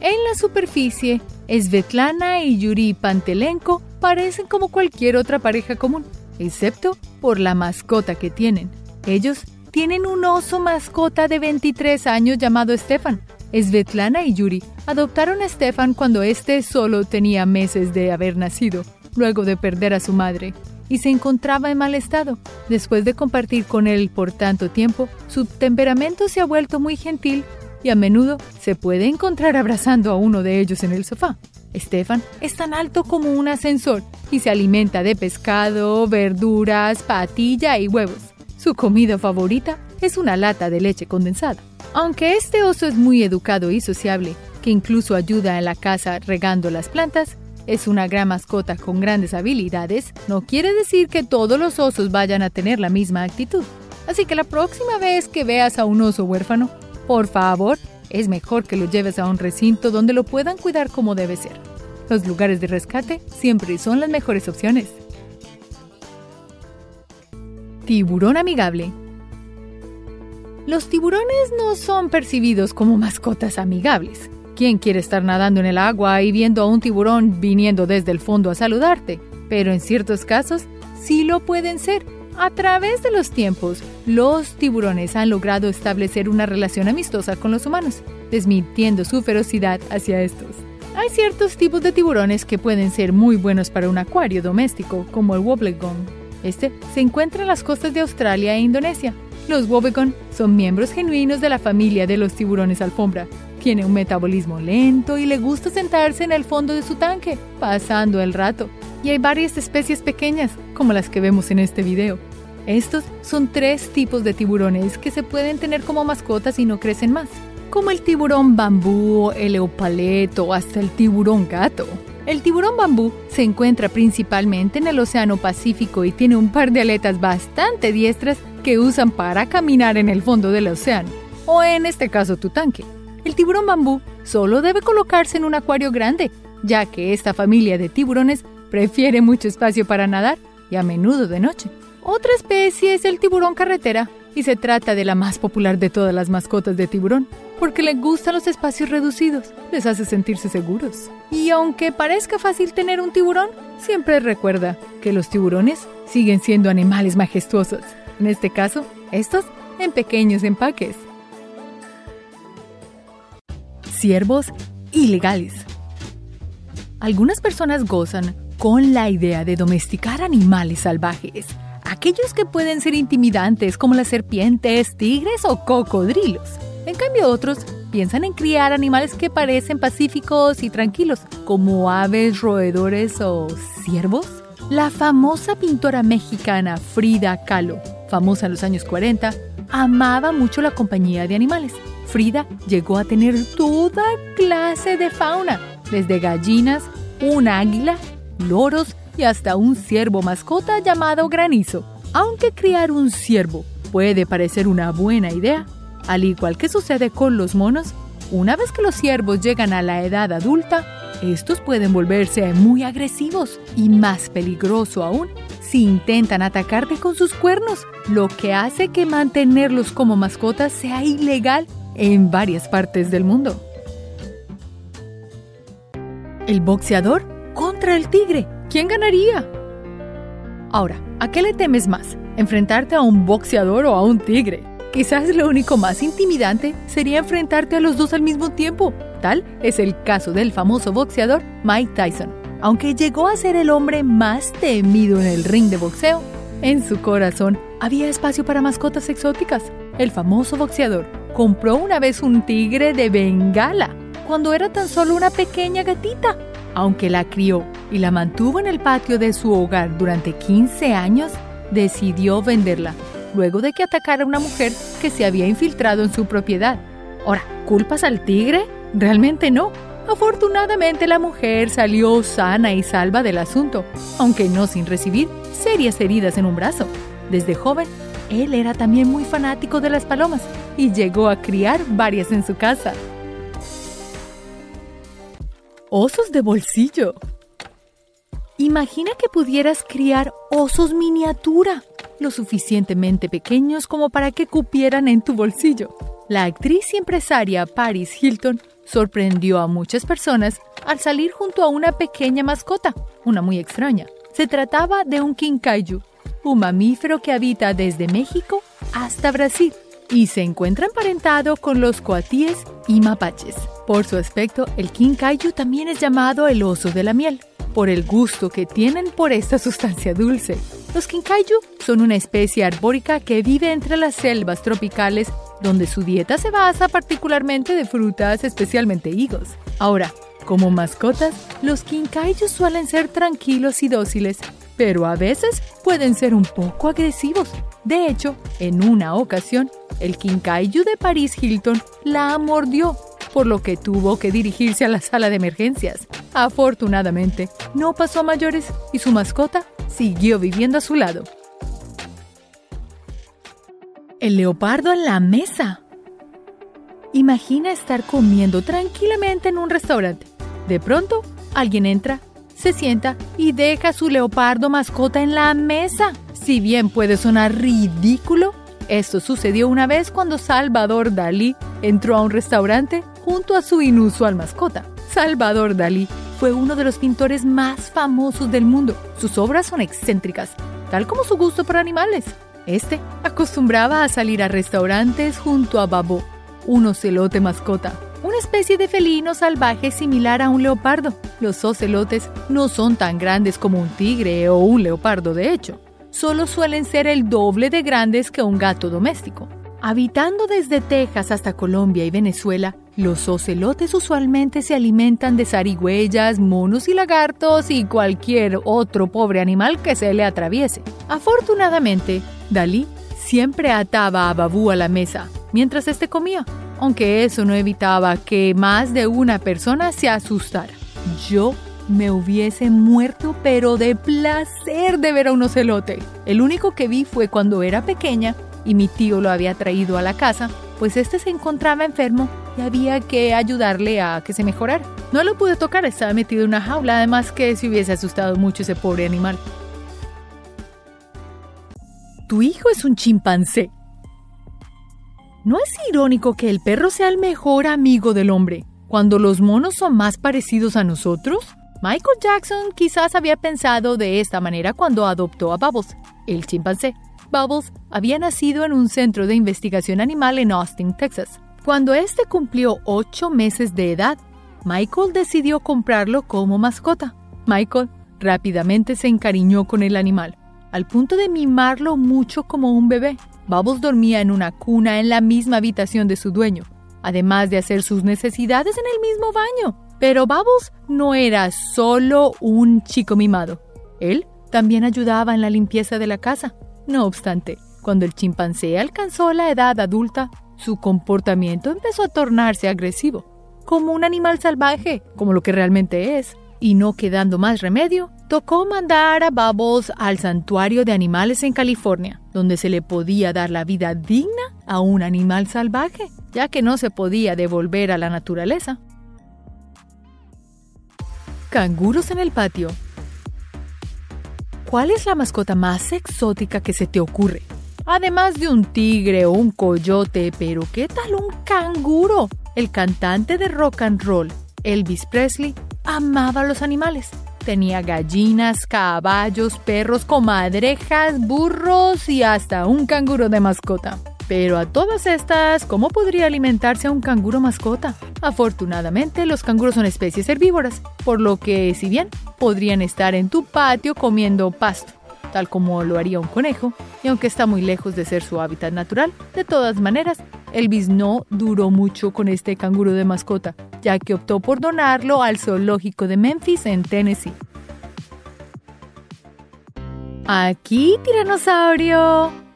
S1: En la superficie, Svetlana y Yuri Pantelenko parecen como cualquier otra pareja común, excepto por la mascota que tienen. Ellos tienen un oso mascota de 23 años llamado Stefan. Svetlana y Yuri adoptaron a Stefan cuando éste solo tenía meses de haber nacido, luego de perder a su madre, y se encontraba en mal estado. Después de compartir con él por tanto tiempo, su temperamento se ha vuelto muy gentil y a menudo se puede encontrar abrazando a uno de ellos en el sofá. Stefan es tan alto como un ascensor y se alimenta de pescado, verduras, patilla y huevos. Su comida favorita es una lata de leche condensada. Aunque este oso es muy educado y sociable, que incluso ayuda en la casa regando las plantas, es una gran mascota con grandes habilidades, no quiere decir que todos los osos vayan a tener la misma actitud. Así que la próxima vez que veas a un oso huérfano, por favor, es mejor que lo lleves a un recinto donde lo puedan cuidar como debe ser. Los lugares de rescate siempre son las mejores opciones. Tiburón amigable. Los tiburones no son percibidos como mascotas amigables. ¿Quién quiere estar nadando en el agua y viendo a un tiburón viniendo desde el fondo a saludarte? Pero en ciertos casos sí lo pueden ser a través de los tiempos, los tiburones han logrado establecer una relación amistosa con los humanos, desmintiendo su ferocidad hacia estos. Hay ciertos tipos de tiburones que pueden ser muy buenos para un acuario doméstico, como el wobbegong. Este se encuentra en las costas de Australia e Indonesia. Los wobbegong son miembros genuinos de la familia de los tiburones alfombra. Tiene un metabolismo lento y le gusta sentarse en el fondo de su tanque, pasando el rato. Y hay varias especies pequeñas, como las que vemos en este video. Estos son tres tipos de tiburones que se pueden tener como mascotas y no crecen más, como el tiburón bambú, el eopaleto o hasta el tiburón gato. El tiburón bambú se encuentra principalmente en el Océano Pacífico y tiene un par de aletas bastante diestras que usan para caminar en el fondo del océano, o en este caso tu tanque. El tiburón bambú solo debe colocarse en un acuario grande, ya que esta familia de tiburones prefiere mucho espacio para nadar y a menudo de noche. Otra especie es el tiburón carretera y se trata de la más popular de todas las mascotas de tiburón, porque le gustan los espacios reducidos, les hace sentirse seguros. Y aunque parezca fácil tener un tiburón, siempre recuerda que los tiburones siguen siendo animales majestuosos, en este caso, estos en pequeños empaques. Ciervos ilegales. Algunas personas gozan con la idea de domesticar animales salvajes aquellos que pueden ser intimidantes como las serpientes, tigres o cocodrilos. En cambio otros piensan en criar animales que parecen pacíficos y tranquilos, como aves, roedores o ciervos. La famosa pintora mexicana Frida Kahlo, famosa en los años 40, amaba mucho la compañía de animales. Frida llegó a tener toda clase de fauna, desde gallinas, un águila, loros y hasta un ciervo mascota llamado Granizo. Aunque criar un ciervo puede parecer una buena idea, al igual que sucede con los monos, una vez que los ciervos llegan a la edad adulta, estos pueden volverse muy agresivos y más peligroso aún si intentan atacarte con sus cuernos, lo que hace que mantenerlos como mascotas sea ilegal en varias partes del mundo. El boxeador contra el tigre. ¿Quién ganaría? Ahora, ¿a qué le temes más? ¿Enfrentarte a un boxeador o a un tigre? Quizás lo único más intimidante sería enfrentarte a los dos al mismo tiempo. Tal es el caso del famoso boxeador Mike Tyson. Aunque llegó a ser el hombre más temido en el ring de boxeo, en su corazón había espacio para mascotas exóticas. El famoso boxeador compró una vez un tigre de Bengala cuando era tan solo una pequeña gatita aunque la crió y la mantuvo en el patio de su hogar durante 15 años, decidió venderla, luego de que atacara a una mujer que se había infiltrado en su propiedad. Ahora, ¿culpas al tigre? Realmente no. Afortunadamente la mujer salió sana y salva del asunto, aunque no sin recibir serias heridas en un brazo. Desde joven, él era también muy fanático de las palomas y llegó a criar varias en su casa osos de bolsillo. Imagina que pudieras criar osos miniatura, lo suficientemente pequeños como para que cupieran en tu bolsillo. La actriz y empresaria Paris Hilton sorprendió a muchas personas al salir junto a una pequeña mascota, una muy extraña. Se trataba de un kinkaiyu, un mamífero que habita desde México hasta Brasil y se encuentra emparentado con los coatíes y mapaches. Por su aspecto, el kinkaiyu también es llamado el oso de la miel, por el gusto que tienen por esta sustancia dulce. Los kinkaiyu son una especie arbórica que vive entre las selvas tropicales donde su dieta se basa particularmente de frutas, especialmente higos. Ahora, como mascotas, los kinkaiyu suelen ser tranquilos y dóciles, pero a veces pueden ser un poco agresivos. De hecho, en una ocasión, el kinkaiyu de Paris Hilton la mordió, por lo que tuvo que dirigirse a la sala de emergencias. Afortunadamente, no pasó a mayores y su mascota siguió viviendo a su lado. El leopardo en la mesa. Imagina estar comiendo tranquilamente en un restaurante. De pronto, alguien entra se sienta y deja su leopardo mascota en la mesa. Si bien puede sonar ridículo, esto sucedió una vez cuando Salvador Dalí entró a un restaurante junto a su inusual mascota. Salvador Dalí fue uno de los pintores más famosos del mundo. Sus obras son excéntricas, tal como su gusto por animales. Este acostumbraba a salir a restaurantes junto a Babo, un ocelote mascota, una especie de felino salvaje similar a un leopardo. Los ocelotes no son tan grandes como un tigre o un leopardo, de hecho. Solo suelen ser el doble de grandes que un gato doméstico. Habitando desde Texas hasta Colombia y Venezuela, los ocelotes usualmente se alimentan de zarigüeyas, monos y lagartos y cualquier otro pobre animal que se le atraviese. Afortunadamente, Dalí siempre ataba a Babú a la mesa mientras éste comía, aunque eso no evitaba que más de una persona se asustara. Yo me hubiese muerto, pero de placer de ver a un ocelote. El único que vi fue cuando era pequeña y mi tío lo había traído a la casa, pues este se encontraba enfermo y había que ayudarle a que se mejorara. No lo pude tocar, estaba metido en una jaula, además que se hubiese asustado mucho ese pobre animal. Tu hijo es un chimpancé, ¿No es irónico que el perro sea el mejor amigo del hombre cuando los monos son más parecidos a nosotros? Michael Jackson quizás había pensado de esta manera cuando adoptó a Bubbles, el chimpancé. Bubbles había nacido en un centro de investigación animal en Austin, Texas. Cuando este cumplió ocho meses de edad, Michael decidió comprarlo como mascota. Michael rápidamente se encariñó con el animal, al punto de mimarlo mucho como un bebé. Bubbles dormía en una cuna en la misma habitación de su dueño, además de hacer sus necesidades en el mismo baño. Pero Bubbles no era solo un chico mimado. Él también ayudaba en la limpieza de la casa. No obstante, cuando el chimpancé alcanzó la edad adulta, su comportamiento empezó a tornarse agresivo, como un animal salvaje, como lo que realmente es. Y no quedando más remedio, tocó mandar a Bubbles al santuario de animales en California, donde se le podía dar la vida digna a un animal salvaje, ya que no se podía devolver a la naturaleza. Canguros en el patio. ¿Cuál es la mascota más exótica que se te ocurre? Además de un tigre o un coyote, pero ¿qué tal un canguro? El cantante de rock and roll, Elvis Presley, amaba a los animales Tenía gallinas, caballos, perros, comadrejas, burros y hasta un canguro de mascota. Pero a todas estas, ¿cómo podría alimentarse un canguro mascota? Afortunadamente, los canguros son especies herbívoras, por lo que, si bien podrían estar en tu patio comiendo pasto, tal como lo haría un conejo, y aunque está muy lejos de ser su hábitat natural, de todas maneras, Elvis no duró mucho con este canguro de mascota, ya que optó por donarlo al zoológico de Memphis en Tennessee. Aquí, tiranosaurio.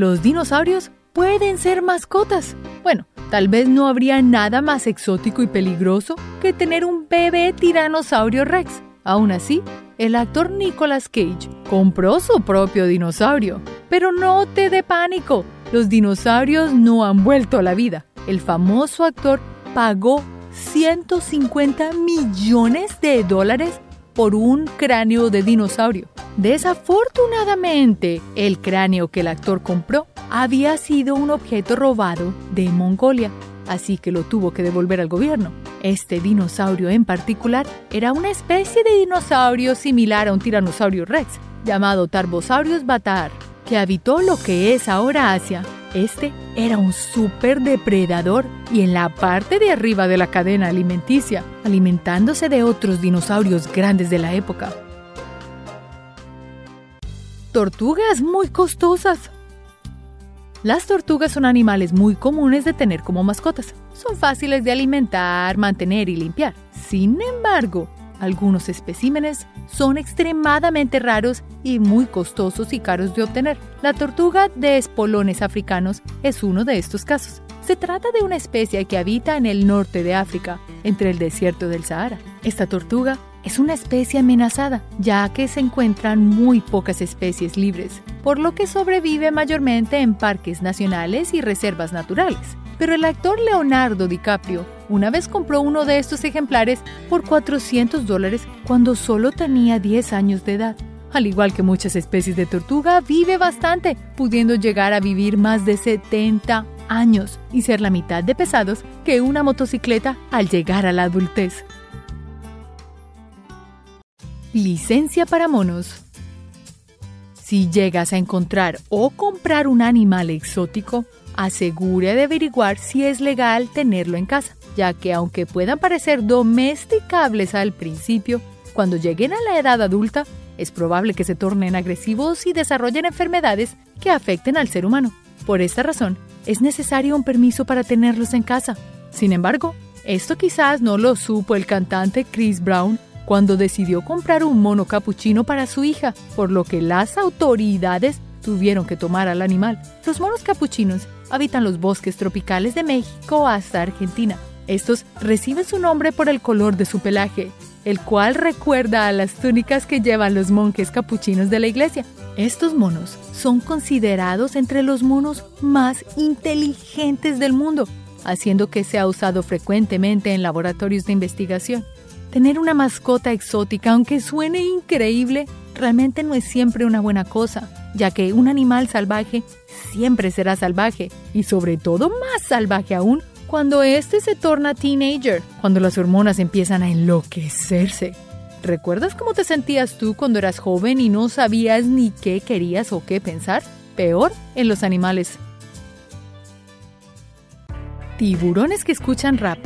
S1: Los dinosaurios pueden ser mascotas. Bueno, tal vez no habría nada más exótico y peligroso que tener un bebé tiranosaurio rex. Aún así, el actor Nicolas Cage compró su propio dinosaurio. Pero no te dé pánico, los dinosaurios no han vuelto a la vida. El famoso actor pagó 150 millones de dólares por un cráneo de dinosaurio. Desafortunadamente, el cráneo que el actor compró había sido un objeto robado de Mongolia, así que lo tuvo que devolver al gobierno. Este dinosaurio en particular era una especie de dinosaurio similar a un tiranosaurio rex, llamado Tarbosaurus batar, que habitó lo que es ahora Asia. Este era un superdepredador y en la parte de arriba de la cadena alimenticia, alimentándose de otros dinosaurios grandes de la época. Tortugas muy costosas. Las tortugas son animales muy comunes de tener como mascotas. Son fáciles de alimentar, mantener y limpiar. Sin embargo, algunos especímenes son extremadamente raros y muy costosos y caros de obtener. La tortuga de espolones africanos es uno de estos casos. Se trata de una especie que habita en el norte de África, entre el desierto del Sahara. Esta tortuga es una especie amenazada, ya que se encuentran muy pocas especies libres, por lo que sobrevive mayormente en parques nacionales y reservas naturales. Pero el actor Leonardo DiCaprio una vez compró uno de estos ejemplares por 400 dólares cuando solo tenía 10 años de edad. Al igual que muchas especies de tortuga, vive bastante, pudiendo llegar a vivir más de 70 años y ser la mitad de pesados que una motocicleta al llegar a la adultez. Licencia para monos. Si llegas a encontrar o comprar un animal exótico, asegure de averiguar si es legal tenerlo en casa, ya que aunque puedan parecer domesticables al principio, cuando lleguen a la edad adulta, es probable que se tornen agresivos y desarrollen enfermedades que afecten al ser humano. Por esta razón, es necesario un permiso para tenerlos en casa. Sin embargo, esto quizás no lo supo el cantante Chris Brown cuando decidió comprar un mono capuchino para su hija, por lo que las autoridades tuvieron que tomar al animal. Los monos capuchinos habitan los bosques tropicales de México hasta Argentina. Estos reciben su nombre por el color de su pelaje, el cual recuerda a las túnicas que llevan los monjes capuchinos de la iglesia. Estos monos son considerados entre los monos más inteligentes del mundo, haciendo que sea usado frecuentemente en laboratorios de investigación. Tener una mascota exótica, aunque suene increíble, realmente no es siempre una buena cosa ya que un animal salvaje siempre será salvaje y sobre todo más salvaje aún cuando éste se torna teenager, cuando las hormonas empiezan a enloquecerse. ¿Recuerdas cómo te sentías tú cuando eras joven y no sabías ni qué querías o qué pensar? Peor en los animales. Tiburones que escuchan rap.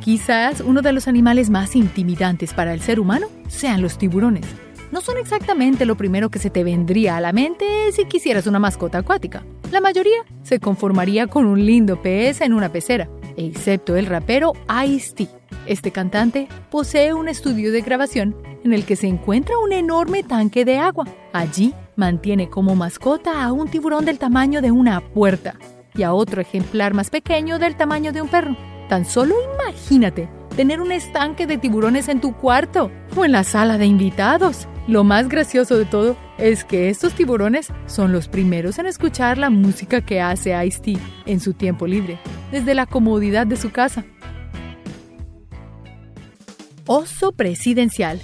S1: Quizás uno de los animales más intimidantes para el ser humano sean los tiburones no son exactamente lo primero que se te vendría a la mente si quisieras una mascota acuática. La mayoría se conformaría con un lindo pez en una pecera, excepto el rapero Ice-T. Este cantante posee un estudio de grabación en el que se encuentra un enorme tanque de agua. Allí mantiene como mascota a un tiburón del tamaño de una puerta y a otro ejemplar más pequeño del tamaño de un perro. Tan solo imagínate tener un estanque de tiburones en tu cuarto o en la sala de invitados. Lo más gracioso de todo es que estos tiburones son los primeros en escuchar la música que hace Ice-T en su tiempo libre, desde la comodidad de su casa. Oso presidencial.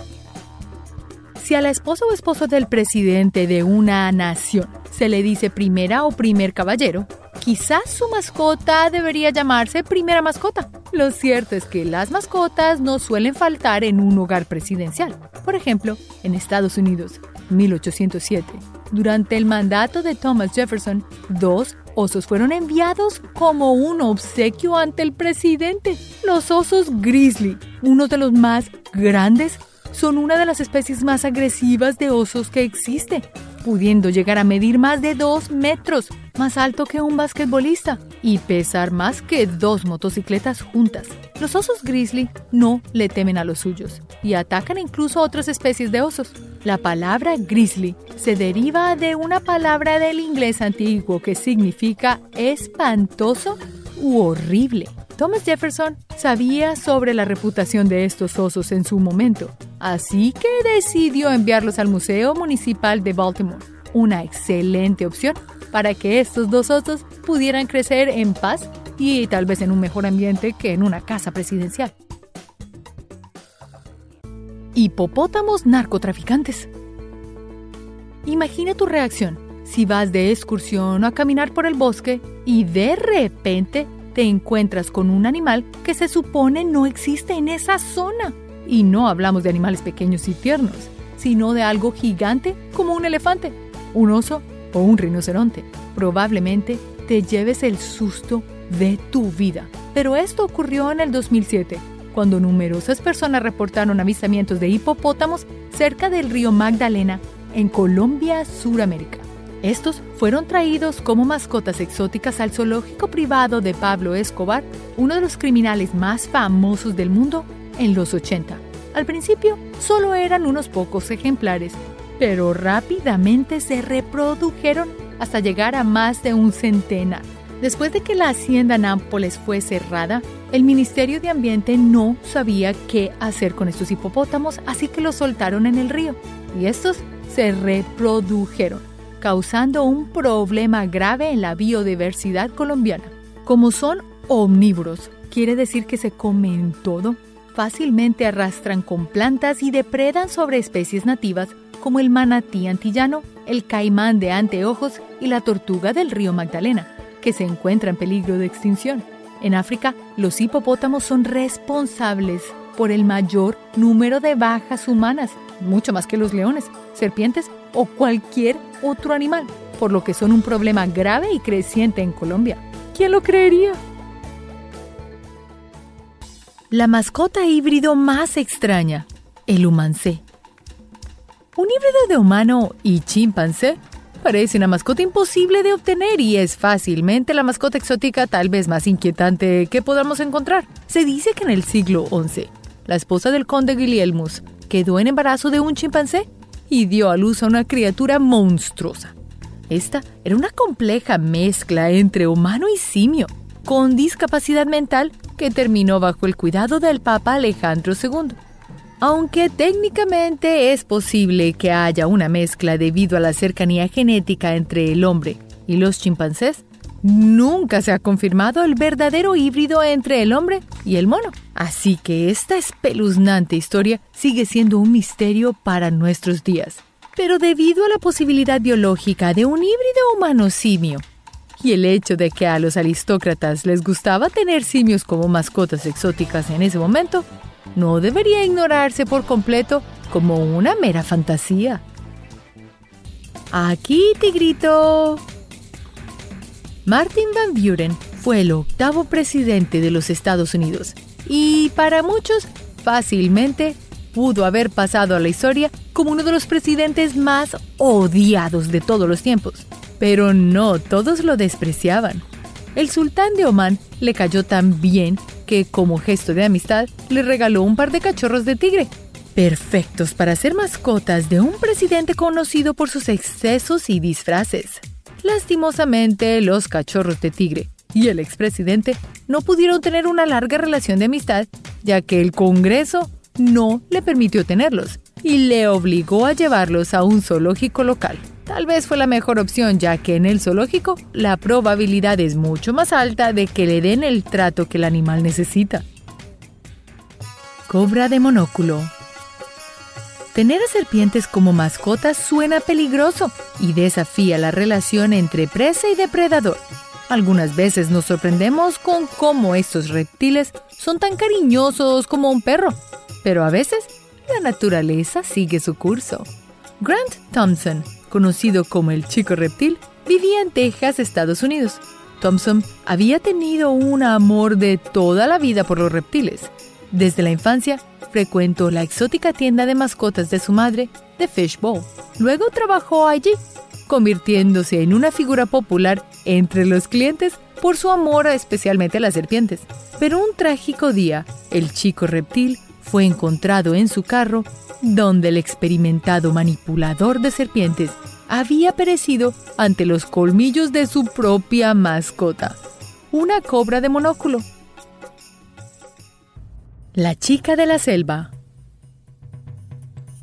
S1: Si a la esposa o esposo del presidente de una nación se le dice primera o primer caballero, quizás su mascota debería llamarse primera mascota. Lo cierto es que las mascotas no suelen faltar en un hogar presidencial. Por ejemplo, en Estados Unidos, 1807, durante el mandato de Thomas Jefferson, dos osos fueron enviados como un obsequio ante el presidente. Los osos grizzly, uno de los más grandes, son una de las especies más agresivas de osos que existe pudiendo llegar a medir más de 2 metros, más alto que un basquetbolista, y pesar más que dos motocicletas juntas. Los osos grizzly no le temen a los suyos y atacan incluso a otras especies de osos. La palabra grizzly se deriva de una palabra del inglés antiguo que significa espantoso u horrible. Thomas Jefferson sabía sobre la reputación de estos osos en su momento, así que decidió enviarlos al Museo Municipal de Baltimore, una excelente opción para que estos dos osos pudieran crecer en paz y tal vez en un mejor ambiente que en una casa presidencial. hipopótamos narcotraficantes. Imagina tu reacción si vas de excursión a caminar por el bosque y de repente te encuentras con un animal que se supone no existe en esa zona. Y no hablamos de animales pequeños y tiernos, sino de algo gigante como un elefante, un oso o un rinoceronte. Probablemente te lleves el susto de tu vida. Pero esto ocurrió en el 2007, cuando numerosas personas reportaron avistamientos de hipopótamos cerca del río Magdalena, en Colombia, Suramérica. Estos fueron traídos como mascotas exóticas al zoológico privado de Pablo Escobar, uno de los criminales más famosos del mundo, en los 80. Al principio solo eran unos pocos ejemplares, pero rápidamente se reprodujeron hasta llegar a más de un centenar. Después de que la hacienda Nápoles fue cerrada, el Ministerio de Ambiente no sabía qué hacer con estos hipopótamos, así que los soltaron en el río y estos se reprodujeron, causando un problema grave en la biodiversidad colombiana. Como son omnívoros, quiere decir que se comen todo, fácilmente arrastran con plantas y depredan sobre especies nativas como el manatí antillano, el caimán de anteojos y la tortuga del río Magdalena que se encuentra en peligro de extinción. En África, los hipopótamos son responsables por el mayor número de bajas humanas, mucho más que los leones, serpientes o cualquier otro animal, por lo que son un problema grave y creciente en Colombia. ¿Quién lo creería? La mascota híbrido más extraña, el humancé. Un híbrido de humano y chimpancé Parece una mascota imposible de obtener y es fácilmente la mascota exótica tal vez más inquietante que podamos encontrar. Se dice que en el siglo XI, la esposa del conde Guilhelmus quedó en embarazo de un chimpancé y dio a luz a una criatura monstruosa. Esta era una compleja mezcla entre humano y simio, con discapacidad mental que terminó bajo el cuidado del Papa Alejandro II. Aunque técnicamente es posible que haya una mezcla debido a la cercanía genética entre el hombre y los chimpancés, nunca se ha confirmado el verdadero híbrido entre el hombre y el mono. Así que esta espeluznante historia sigue siendo un misterio para nuestros días. Pero debido a la posibilidad biológica de un híbrido humano-simio y el hecho de que a los aristócratas les gustaba tener simios como mascotas exóticas en ese momento, no debería ignorarse por completo como una mera fantasía. Aquí, tigrito. Martin Van Buren fue el octavo presidente de los Estados Unidos y para muchos fácilmente pudo haber pasado a la historia como uno de los presidentes más odiados de todos los tiempos. Pero no todos lo despreciaban. El sultán de Omán le cayó tan bien que, como gesto de amistad, le regaló un par de cachorros de tigre, perfectos para ser mascotas de un presidente conocido por sus excesos y disfraces. Lastimosamente, los cachorros de tigre y el expresidente no pudieron tener una larga relación de amistad, ya que el Congreso no le permitió tenerlos y le obligó a llevarlos a un zoológico local. Tal vez fue la mejor opción ya que en el zoológico la probabilidad es mucho más alta de que le den el trato que el animal necesita. Cobra de monóculo. Tener a serpientes como mascotas suena peligroso y desafía la relación entre presa y depredador. Algunas veces nos sorprendemos con cómo estos reptiles son tan cariñosos como un perro, pero a veces la naturaleza sigue su curso. Grant Thompson conocido como el chico reptil, vivía en Texas, Estados Unidos. Thompson había tenido un amor de toda la vida por los reptiles. Desde la infancia, frecuentó la exótica tienda de mascotas de su madre, The Fish Bowl. Luego trabajó allí, convirtiéndose en una figura popular entre los clientes por su amor especialmente a las serpientes. Pero un trágico día, el chico reptil fue encontrado en su carro donde el experimentado manipulador de serpientes había perecido ante los colmillos de su propia mascota, una cobra de monóculo. La chica de la selva.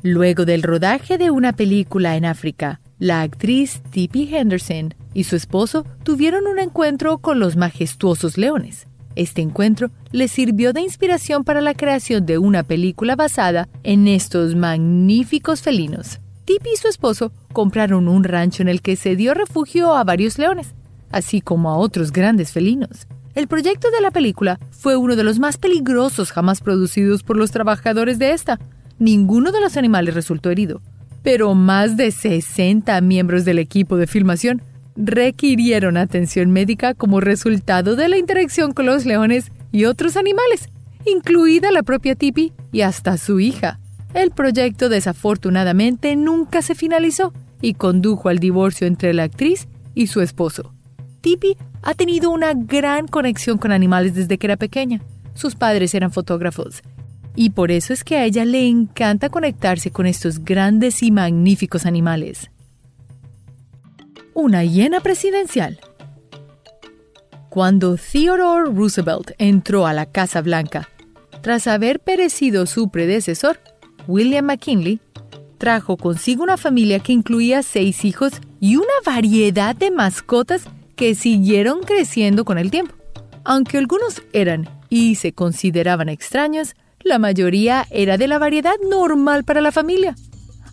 S1: Luego del rodaje de una película en África, la actriz Tippi Henderson y su esposo tuvieron un encuentro con los majestuosos leones. Este encuentro le sirvió de inspiración para la creación de una película basada en estos magníficos felinos. Tipi y su esposo compraron un rancho en el que se dio refugio a varios leones, así como a otros grandes felinos. El proyecto de la película fue uno de los más peligrosos jamás producidos por los trabajadores de esta. Ninguno de los animales resultó herido, pero más de 60 miembros del equipo de filmación requirieron atención médica como resultado de la interacción con los leones y otros animales, incluida la propia Tipi y hasta su hija. El proyecto desafortunadamente nunca se finalizó y condujo al divorcio entre la actriz y su esposo. Tipi ha tenido una gran conexión con animales desde que era pequeña. Sus padres eran fotógrafos y por eso es que a ella le encanta conectarse con estos grandes y magníficos animales. Una hiena presidencial. Cuando Theodore Roosevelt entró a la Casa Blanca, tras haber perecido su predecesor, William McKinley, trajo consigo una familia que incluía seis hijos y una variedad de mascotas que siguieron creciendo con el tiempo. Aunque algunos eran y se consideraban extraños, la mayoría era de la variedad normal para la familia.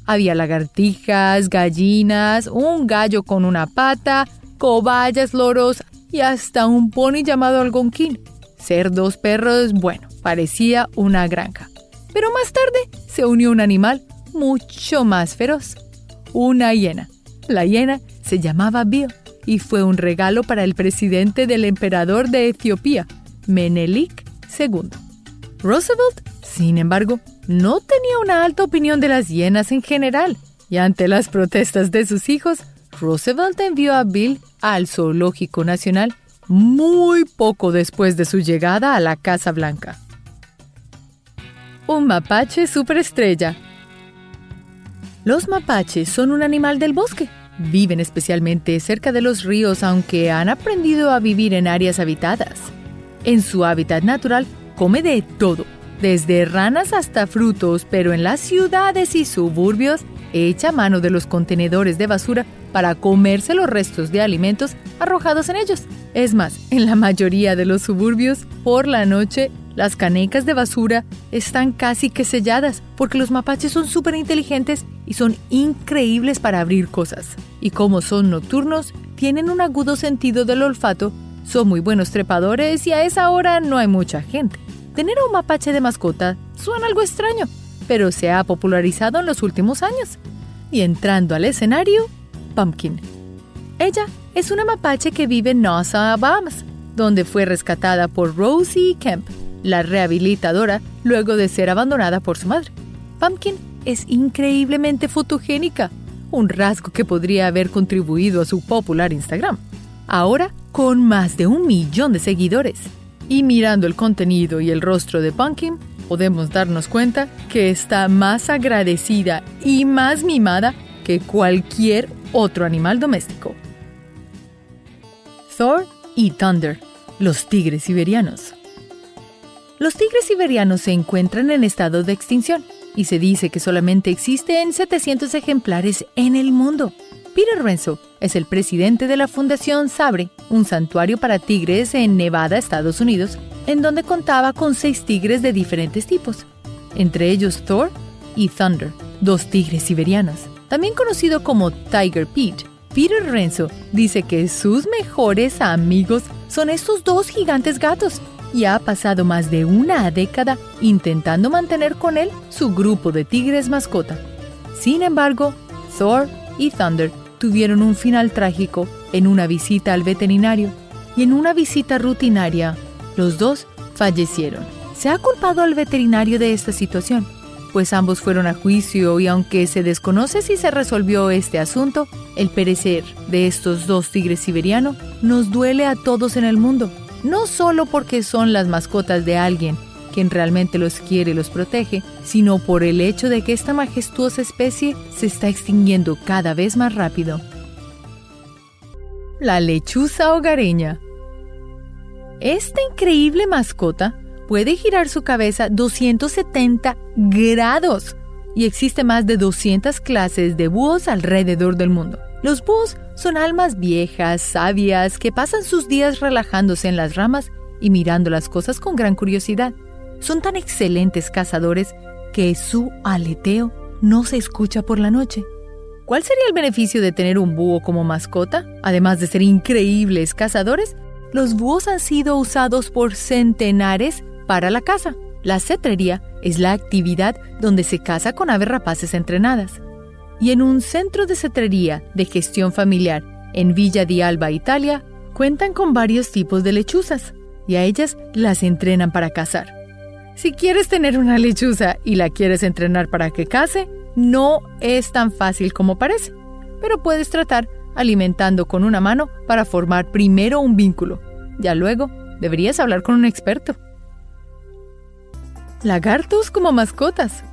S1: Había lagartijas, gallinas, un gallo con una pata, cobayas, loros y hasta un pony llamado algonquín. Cerdos, perros, bueno, parecía una granja. Pero más tarde se unió un animal mucho más feroz, una hiena. La hiena se llamaba Bill y fue un regalo para el presidente del emperador de Etiopía, Menelik II. Roosevelt, sin embargo, no tenía una alta opinión de las hienas en general, y ante las protestas de sus hijos, Roosevelt envió a Bill al Zoológico Nacional muy poco después de su llegada a la Casa Blanca. Un mapache superestrella. Los mapaches son un animal del bosque Viven especialmente cerca de los ríos aunque han aprendido a vivir en áreas habitadas. En su hábitat natural come de todo, desde ranas hasta frutos, pero en las ciudades y suburbios echa mano de los contenedores de basura para comerse los restos de alimentos arrojados en ellos. Es más, en la mayoría de los suburbios, por la noche las canecas de basura están casi que selladas porque los mapaches son súper inteligentes y son increíbles para abrir cosas. Y como son nocturnos, tienen un agudo sentido del olfato, son muy buenos trepadores y a esa hora no hay mucha gente. Tener a un mapache de mascota suena algo extraño, pero se ha popularizado en los últimos años. Y entrando al escenario, Pumpkin. Ella es una mapache que vive en Nassau, Bahamas, donde fue rescatada por Rosie Kemp, la rehabilitadora luego de ser abandonada por su madre. Pumpkin es increíblemente fotogénica, un rasgo que podría haber contribuido a su popular Instagram. Ahora, con más de un millón de seguidores. Y mirando el contenido y el rostro de Pumpkin, podemos darnos cuenta que está más agradecida y más mimada que cualquier otro animal doméstico. Thor y Thunder, los tigres siberianos. Los tigres siberianos se encuentran en estado de extinción y se dice que solamente existen 700 ejemplares en el mundo. Peter Renzo es el presidente de la Fundación Sabre, un santuario para tigres en Nevada, Estados Unidos, en donde contaba con seis tigres de diferentes tipos, entre ellos Thor y Thunder, dos tigres siberianos. También conocido como Tiger Pete, Peter Renzo dice que sus mejores amigos son estos dos gigantes gatos y ha pasado más de una década intentando mantener con él su grupo de tigres mascota. Sin embargo, Thor y Thunder tuvieron un final trágico en una visita al veterinario y en una visita rutinaria, los dos fallecieron. Se ha culpado al veterinario de esta situación, pues ambos fueron a juicio y aunque se desconoce si se resolvió este asunto, el perecer de estos dos tigres siberianos nos duele a todos en el mundo no solo porque son las mascotas de alguien quien realmente los quiere y los protege, sino por el hecho de que esta majestuosa especie se está extinguiendo cada vez más rápido. La lechuza hogareña. Esta increíble mascota puede girar su cabeza 270 grados y existe más de 200 clases de búhos alrededor del mundo. Los búhos son almas viejas, sabias, que pasan sus días relajándose en las ramas y mirando las cosas con gran curiosidad. Son tan excelentes cazadores que su aleteo no se escucha por la noche. ¿Cuál sería el beneficio de tener un búho como mascota? Además de ser increíbles cazadores, los búhos han sido usados por centenares para la caza. La cetrería es la actividad donde se caza con aves rapaces entrenadas. Y en un centro de cetrería de gestión familiar en Villa di Alba, Italia, cuentan con varios tipos de lechuzas y a ellas las entrenan para cazar. Si quieres tener una lechuza y la quieres entrenar para que case, no es tan fácil como parece, pero puedes tratar alimentando con una mano para formar primero un vínculo. Ya luego deberías hablar con un experto. Lagartos como mascotas.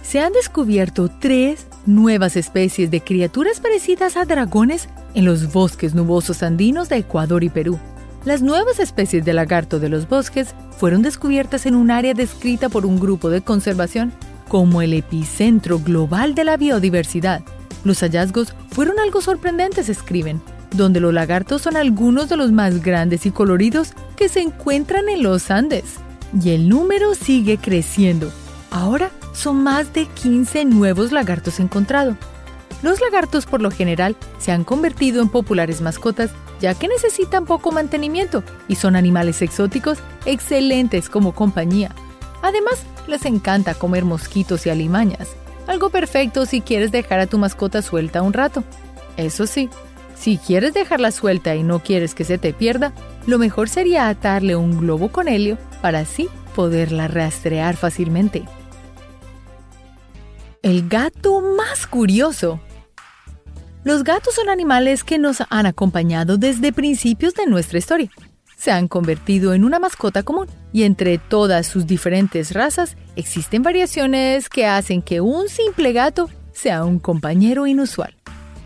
S1: Se han descubierto tres nuevas especies de criaturas parecidas a dragones en los bosques nubosos andinos de Ecuador y Perú. Las nuevas especies de lagarto de los bosques fueron descubiertas en un área descrita por un grupo de conservación como el epicentro global de la biodiversidad. Los hallazgos fueron algo sorprendentes, escriben, donde los lagartos son algunos de los más grandes y coloridos que se encuentran en los Andes. Y el número sigue creciendo. Ahora son más de 15 nuevos lagartos encontrados. Los lagartos por lo general se han convertido en populares mascotas ya que necesitan poco mantenimiento y son animales exóticos excelentes como compañía. Además, les encanta comer mosquitos y alimañas, algo perfecto si quieres dejar a tu mascota suelta un rato. Eso sí, si quieres dejarla suelta y no quieres que se te pierda, lo mejor sería atarle un globo con helio para así poderla rastrear fácilmente. El gato más curioso. Los gatos son animales que nos han acompañado desde principios de nuestra historia. Se han convertido en una mascota común y entre todas sus diferentes razas existen variaciones que hacen que un simple gato sea un compañero inusual.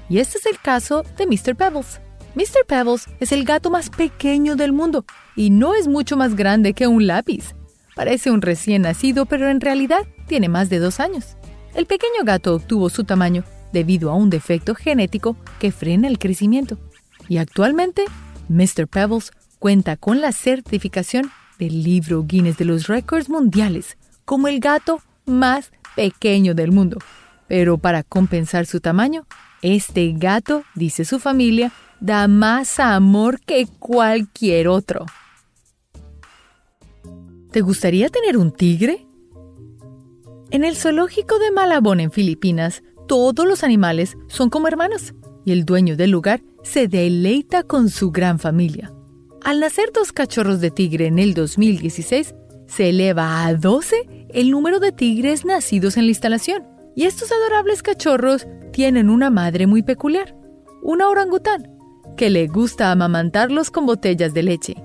S1: Y este es el caso de Mr. Pebbles. Mr. Pebbles es el gato más pequeño del mundo y no es mucho más grande que un lápiz. Parece un recién nacido, pero en realidad tiene más de dos años. El pequeño gato obtuvo su tamaño debido a un defecto genético que frena el crecimiento. Y actualmente, Mr. Pebbles cuenta con la certificación del libro Guinness de los Récords Mundiales como el gato más pequeño del mundo. Pero para compensar su tamaño, este gato, dice su familia, da más amor que cualquier otro. ¿Te gustaría tener un tigre? En el zoológico de Malabón en Filipinas, todos los animales son como hermanos y el dueño del lugar se deleita con su gran familia. Al nacer dos cachorros de tigre en el 2016, se eleva a 12 el número de tigres nacidos en la instalación. Y estos adorables cachorros tienen una madre muy peculiar, una orangután, que le gusta amamantarlos con botellas de leche.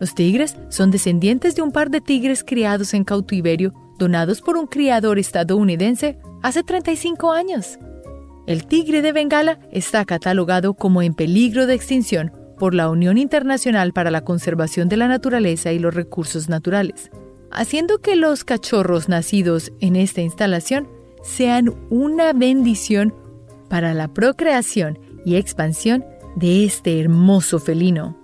S1: Los tigres son descendientes de un par de tigres criados en cautiverio donados por un criador estadounidense hace 35 años. El tigre de Bengala está catalogado como en peligro de extinción por la Unión Internacional para la Conservación de la Naturaleza y los Recursos Naturales, haciendo que los cachorros nacidos en esta instalación sean una bendición para la procreación y expansión de este hermoso felino.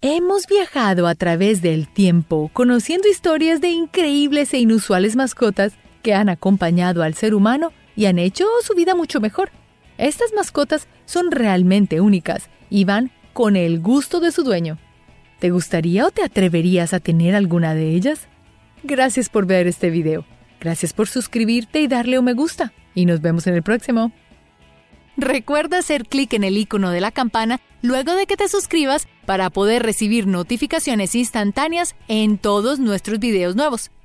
S1: Hemos viajado a través del tiempo conociendo historias de increíbles e inusuales mascotas que han acompañado al ser humano y han hecho su vida mucho mejor. Estas mascotas son realmente únicas y van con el gusto de su dueño. ¿Te gustaría o te atreverías a tener alguna de ellas? Gracias por ver este video. Gracias por suscribirte y darle un me gusta. Y nos vemos en el próximo. Recuerda hacer clic en el icono de la campana luego de que te suscribas para poder recibir notificaciones instantáneas en todos nuestros videos nuevos.